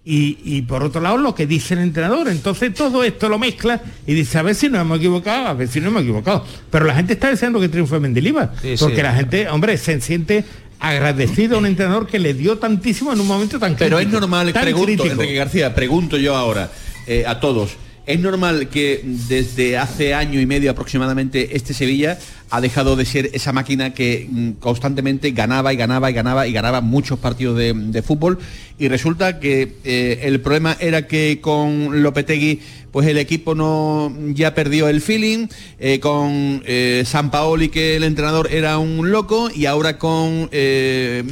y, y por otro lado lo que dice el entrenador. Entonces todo esto lo mezcla y dice, a ver si nos hemos equivocado, a ver si no hemos equivocado. Pero la gente está deseando que triunfe Mendilibar, Sí, porque sí. la gente, hombre, se siente agradecido a un entrenador que le dio tantísimo en un momento tan Pero es crítico, normal, pregunto. Enrique García, pregunto yo ahora eh, a todos. ¿Es normal que desde hace año y medio aproximadamente este Sevilla ha dejado de ser esa máquina que mm, constantemente ganaba y ganaba y ganaba y ganaba muchos partidos de, de fútbol? Y resulta que eh, el problema era que con Lopetegui pues el equipo no ya perdió el feeling, eh, con eh, San Paoli que el entrenador era un loco y ahora con eh,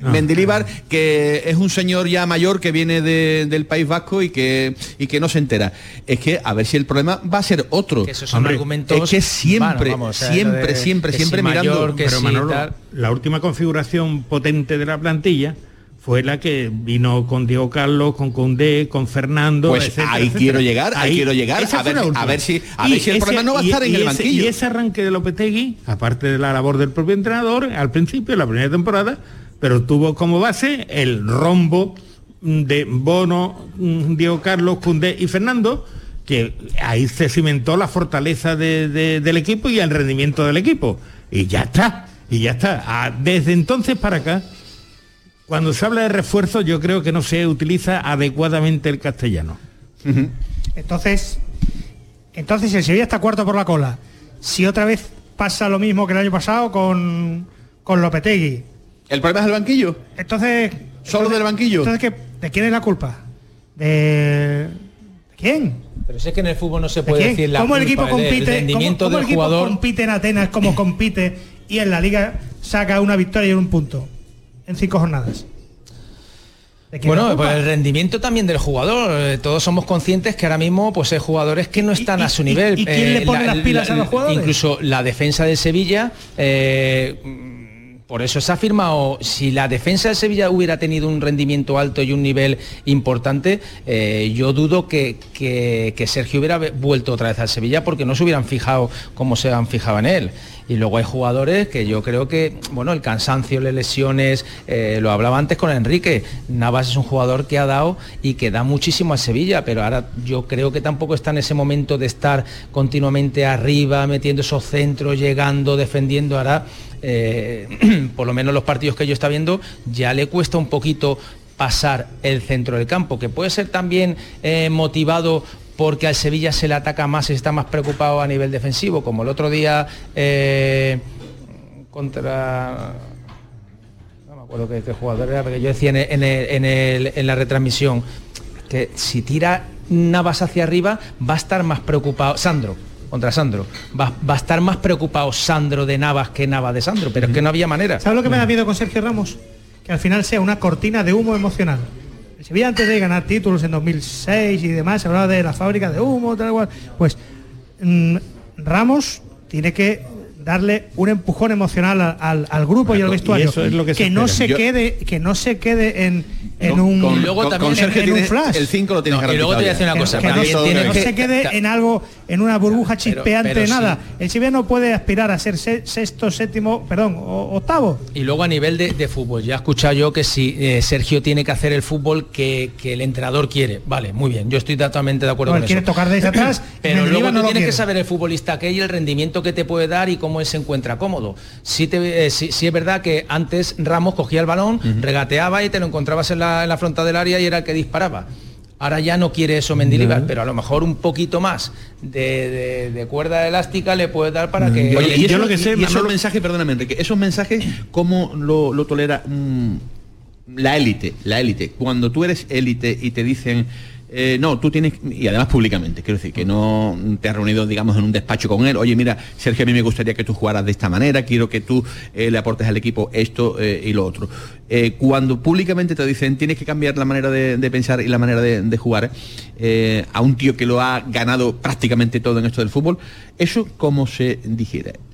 Mendilibar que es un señor ya mayor que viene de- del País Vasco y que, y que no se entera. Es que a ver si el problema va a ser otro. Que esos son argumentos- es que siempre, Bueno, vamos, siempre, siempre, siempre si mirando. mayor, que Pero sí, Manolo, tal. la última configuración potente de la plantilla fue la que vino con Diego Carlos, con Condé, con Fernando. Pues etcétera, ahí etcétera. quiero llegar, ahí quiero llegar, a ver- a ver si- a Y ver si el problema no va a y- estar en y el ese- banquillo. Y ese arranque de Lopetegui, aparte de la labor del propio entrenador, al principio, la primera temporada, pero tuvo como base el rombo de Bono, mm, Diego Carlos, Cundé y Fernando, que ahí se cimentó la fortaleza de- de- del equipo y el rendimiento del equipo. Y ya está, y ya está. Ah, Desde entonces para acá, cuando se habla de refuerzo, yo creo que no se utiliza adecuadamente el castellano. Entonces, entonces el Sevilla está cuarto por la cola. Si otra vez pasa lo mismo que el año pasado con, con Lopetegui. ¿El problema es el banquillo? Entonces. ¿Solo del banquillo? Entonces, ¿qué- ¿de quién es la culpa? ¿De, ¿de quién? Pero si es que en el fútbol no se ¿De puede quién? decir la ¿Cómo el equipo compite? ¿Cómo, el equipo jugador? compite en Atenas como compite y en la liga saca una victoria y un punto en cinco jornadas? ¿De Bueno, pues el rendimiento también del jugador. Eh, Todos somos conscientes que ahora mismo pues hay jugadores que no están a su nivel. y quién le pone las pilas a los jugadores? Incluso la defensa del Sevilla, eh, por eso se ha firmado, si la defensa de Sevilla hubiera tenido un rendimiento alto y un nivel importante, eh, yo dudo que, Sergio hubiera vuelto otra vez al Sevilla porque no se hubieran fijado como se han fijado en él. Y luego hay jugadores que yo creo que, bueno, el cansancio, las lesiones, eh, lo hablaba antes con Enrique, Navas es un jugador que ha dado y que da muchísimo a Sevilla, pero ahora yo creo que tampoco está en ese momento de estar continuamente arriba, metiendo esos centros, llegando, defendiendo. Ahora eh, por lo menos los partidos que yo está viendo, ya le cuesta un poquito pasar el centro del campo, que puede ser también eh, motivado porque al Sevilla se le ataca más y está más preocupado a nivel defensivo, como el otro día eh, contra... No me acuerdo qué, jugador era, porque yo decía en la retransmisión que si tira Navas hacia arriba va a estar más preocupado, Sandro, contra Sandro. Va, a estar más preocupado Sandro de Navas que Navas de Sandro, pero es que no había manera. ¿Sabes lo que me da miedo con Sergio Ramos? Que al final sea una cortina de humo emocional. El Sevilla antes de ganar títulos en 2006 y demás, se hablaba de la fábrica de humo, tal cual. Pues mm, Ramos tiene que darle un empujón emocional al, grupo y al vestuario. que, no se quede, que no se quede en, en un con, luego también en, un flash. El 5 lo tiene no, Y luego te voy a decir una cosa, que, no, se quede en algo, en una burbuja chispeante, nada. El Sevilla no puede aspirar a ser sexto, séptimo, perdón, octavo. Y luego a nivel de, fútbol, ya he escuchado yo que si eh, Sergio tiene que hacer el fútbol que, el entrenador quiere. Vale, muy bien, yo estoy totalmente de acuerdo con quiere tocar desde atrás, pero luego tú tienes que saber el futbolista que hay, el rendimiento que te puede dar y cómo él se encuentra cómodo. Te, eh, es verdad que antes Ramos cogía el balón, regateaba y te lo encontrabas en la, fronta del área y era el que disparaba. Ahora ya no quiere eso Mendilibar, pero a lo mejor un poquito más de, cuerda elástica le puede dar para que... Oye, y yo lo que sé, esos mensajes, perdóname Enrique, esos mensajes, ¿cómo lo, tolera mm, la élite? La élite. Cuando tú eres élite y te dicen eh, no, tú tienes, y además públicamente, quiero decir, que no te has reunido, digamos, en un despacho con él, oye, mira, Sergio, a mí me gustaría que tú jugaras de esta manera, quiero que tú eh, le aportes al equipo esto eh, y lo otro. cuando públicamente te dicen, tienes que cambiar la manera de, pensar y la manera de, jugar a un tío que lo ha ganado prácticamente todo en esto del fútbol, ¿eso cómo se digiere?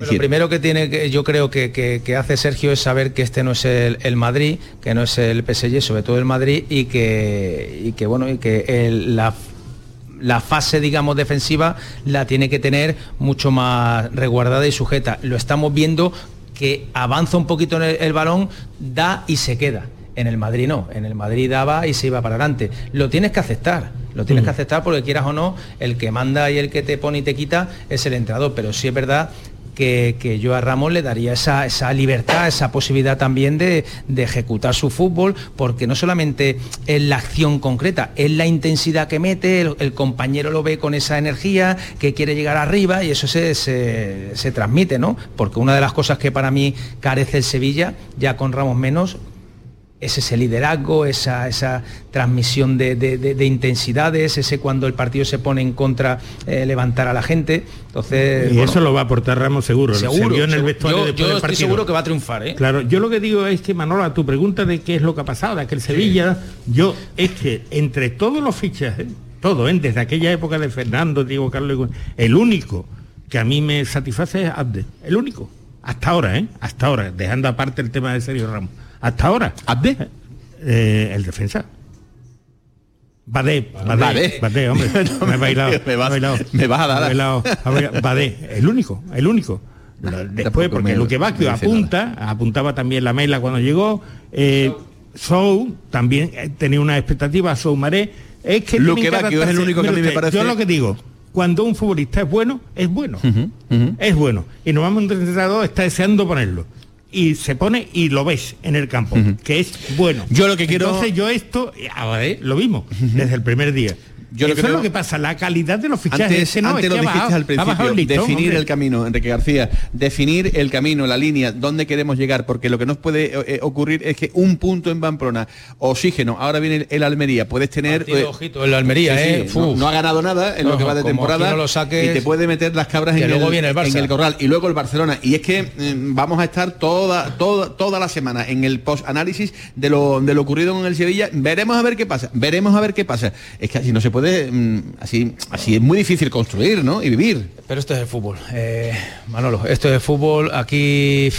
Lo primero que tiene que yo creo que, hace Sergio es saber que este no es el, Madrid, que no es el PSG, sobre todo el Madrid, y que, que bueno, y que la, fase, digamos, defensiva la tiene que tener mucho más resguardada y sujeta. Lo estamos viendo que avanza un poquito en el, balón, da y se queda. En el Madrid no, en el Madrid daba y se iba para adelante. Lo tienes que aceptar, lo tienes que aceptar porque quieras o no, el que manda y el que te pone y te quita es el entrenador, pero sí es verdad que, yo a Ramos le daría esa, libertad, esa posibilidad también de, ejecutar su fútbol, porque no solamente es la acción concreta, es la intensidad que mete, el, compañero lo ve con esa energía, que quiere llegar arriba y eso se, se, transmite, ¿no? Porque una de las cosas que para mí carece el Sevilla, ya con Ramos menos, es ese liderazgo, esa, esa transmisión de, intensidades, ese cuando el partido se pone en contra, eh, levantar a la gente. Entonces, y eso lo va a aportar Ramos seguro. Seguro. en el vestuario yo, estoy seguro que va a triunfar. ¿eh? Claro, yo lo que digo es que Manolo, a tu pregunta de qué es lo que ha pasado, de que el Sevilla, yo es que entre todos los fichajes, todo, ¿eh? desde aquella época de Fernando, Diego Carlos, el único que a mí me satisface es Abde, el único. Hasta ahora, ¿eh? Hasta ahora, dejando aparte el tema de Sergio Ramos hasta ahora. ¿Abde? Eh, el defensa. Badé, Badé, Badé, hombre, me he bailado, me, vas, me, vas a dar. Bailado, Badé, el único, el único. Después, porque lo que va que apunta, apuntaba también la Mela cuando llegó, eh, Sou también eh, tenía una expectativa, Sou Maré, es que lo que es el único que a mí me parece. Yo lo que digo, cuando un futbolista es bueno, es bueno. Es bueno. Y nos vamos a entrenador está deseando ponerlo y se pone y lo ves en el campo, que es bueno. Yo lo que quiero... Entonces yo esto, lo vimos desde el primer día. Yo Eso es lo que pasa, la calidad de los fichajes. Antes, antes lo dijiste al principio, definir el camino, Enrique García, definir el camino, la línea, dónde queremos llegar, porque lo que nos puede eh, eh, ocurrir es que un punto en Pamplona, oxígeno, ahora viene el, Almería, puedes tener... Eh, ojito, el Almería, eh, no, ha ganado nada en lo que va de temporada lo saques, y te puede meter las cabras en, luego el, viene el en el corral. Y luego el Barcelona. Y es que vamos a estar toda, toda, toda la semana en el post-análisis de lo, de lo ocurrido en el Sevilla. Veremos a ver qué pasa, veremos a ver qué pasa. Es que así no se puede mm, así, así es muy difícil construir, ¿no? Y vivir. Pero esto es el fútbol, eh, Manolo, esto es el fútbol, aquí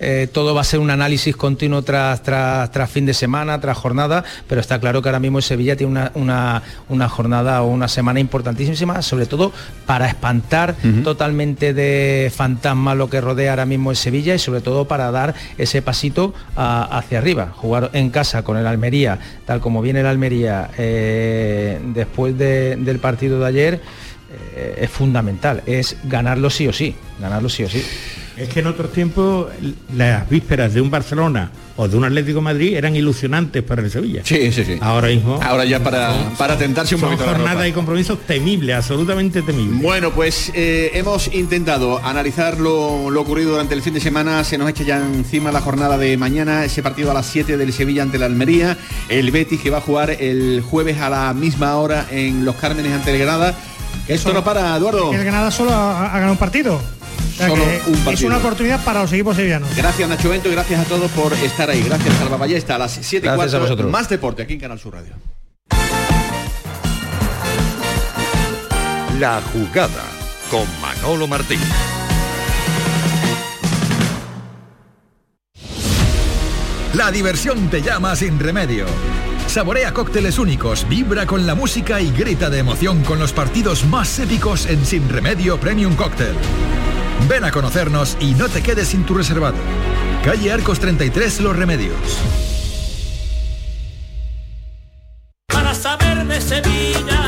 eh, todo va a ser un análisis continuo tras, tras, tras, fin de semana, tras jornada, pero está claro que ahora mismo Sevilla tiene una, una, jornada o una semana importantísima, sobre todo para espantar totalmente de fantasma lo que rodea ahora mismo en Sevilla y sobre todo para dar ese pasito hacia arriba. Jugar en casa con el Almería, tal como viene el Almería eh, después del partido de ayer, eh, es fundamental, es ganarlo sí o sí, ganarlo sí o sí. Es que en otros tiempos las vísperas de un Barcelona o de un Atlético Madrid eran ilusionantes para el Sevilla. Sí, sí, sí. Ahora mismo. Ahora ya para, para tentarse un poquito. jornada y compromisos temibles, absolutamente temibles. Bueno, pues eh, hemos intentado analizar lo, lo, ocurrido durante el fin de semana. Se nos echa ya encima la jornada de mañana, ese partido a las 7 del Sevilla ante la Almería. El Betis que va a jugar el jueves a la misma hora en Los Cármenes ante el Granada. Esto no para, Eduardo. El Granada solo ha, ha ganado un partido. Es una oportunidad para los equipos sevillanos. Gracias Nacho Bento y gracias a todos por estar ahí. Gracias Salva Ballesta a las 7 y 4. Más deporte aquí en Canal Sur Radio. La jugada con Manolo Martín. La diversión te llama sin remedio. Saborea cócteles únicos, vibra con la música y grita de emoción con los partidos más épicos en Sin Remedio Premium Cóctel. Ven a conocernos y no te quedes sin tu reservado. Calle Arcos 33 Los Remedios. Para saber de Sevilla,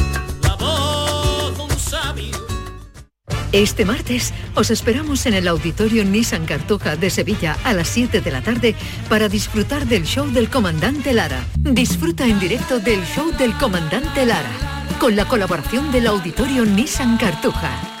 Este martes os esperamos en el Auditorio Nissan Cartuja de Sevilla a las 7 de la tarde para disfrutar del show del comandante Lara. Disfruta en directo del show del comandante Lara, con la colaboración del Auditorio Nissan Cartuja.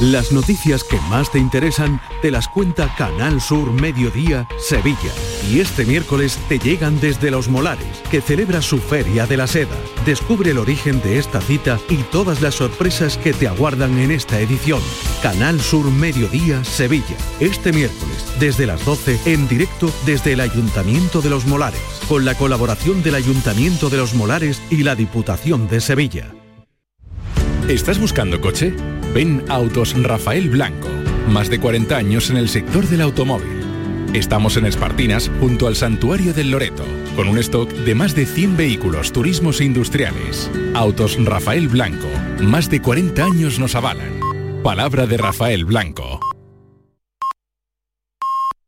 Las noticias que más te interesan te las cuenta Canal Sur Mediodía Sevilla. Y este miércoles te llegan desde Los Molares, que celebra su Feria de la Seda. Descubre el origen de esta cita y todas las sorpresas que te aguardan en esta edición. Canal Sur Mediodía Sevilla. Este miércoles, desde las 12, en directo desde el Ayuntamiento de Los Molares, con la colaboración del Ayuntamiento de Los Molares y la Diputación de Sevilla. ¿Estás buscando coche? Ven Autos Rafael Blanco. Más de 40 años en el sector del automóvil. Estamos en Espartinas, junto al Santuario del Loreto, con un stock de más de 100 vehículos turismos e industriales. Autos Rafael Blanco. Más de 40 años nos avalan. Palabra de Rafael Blanco.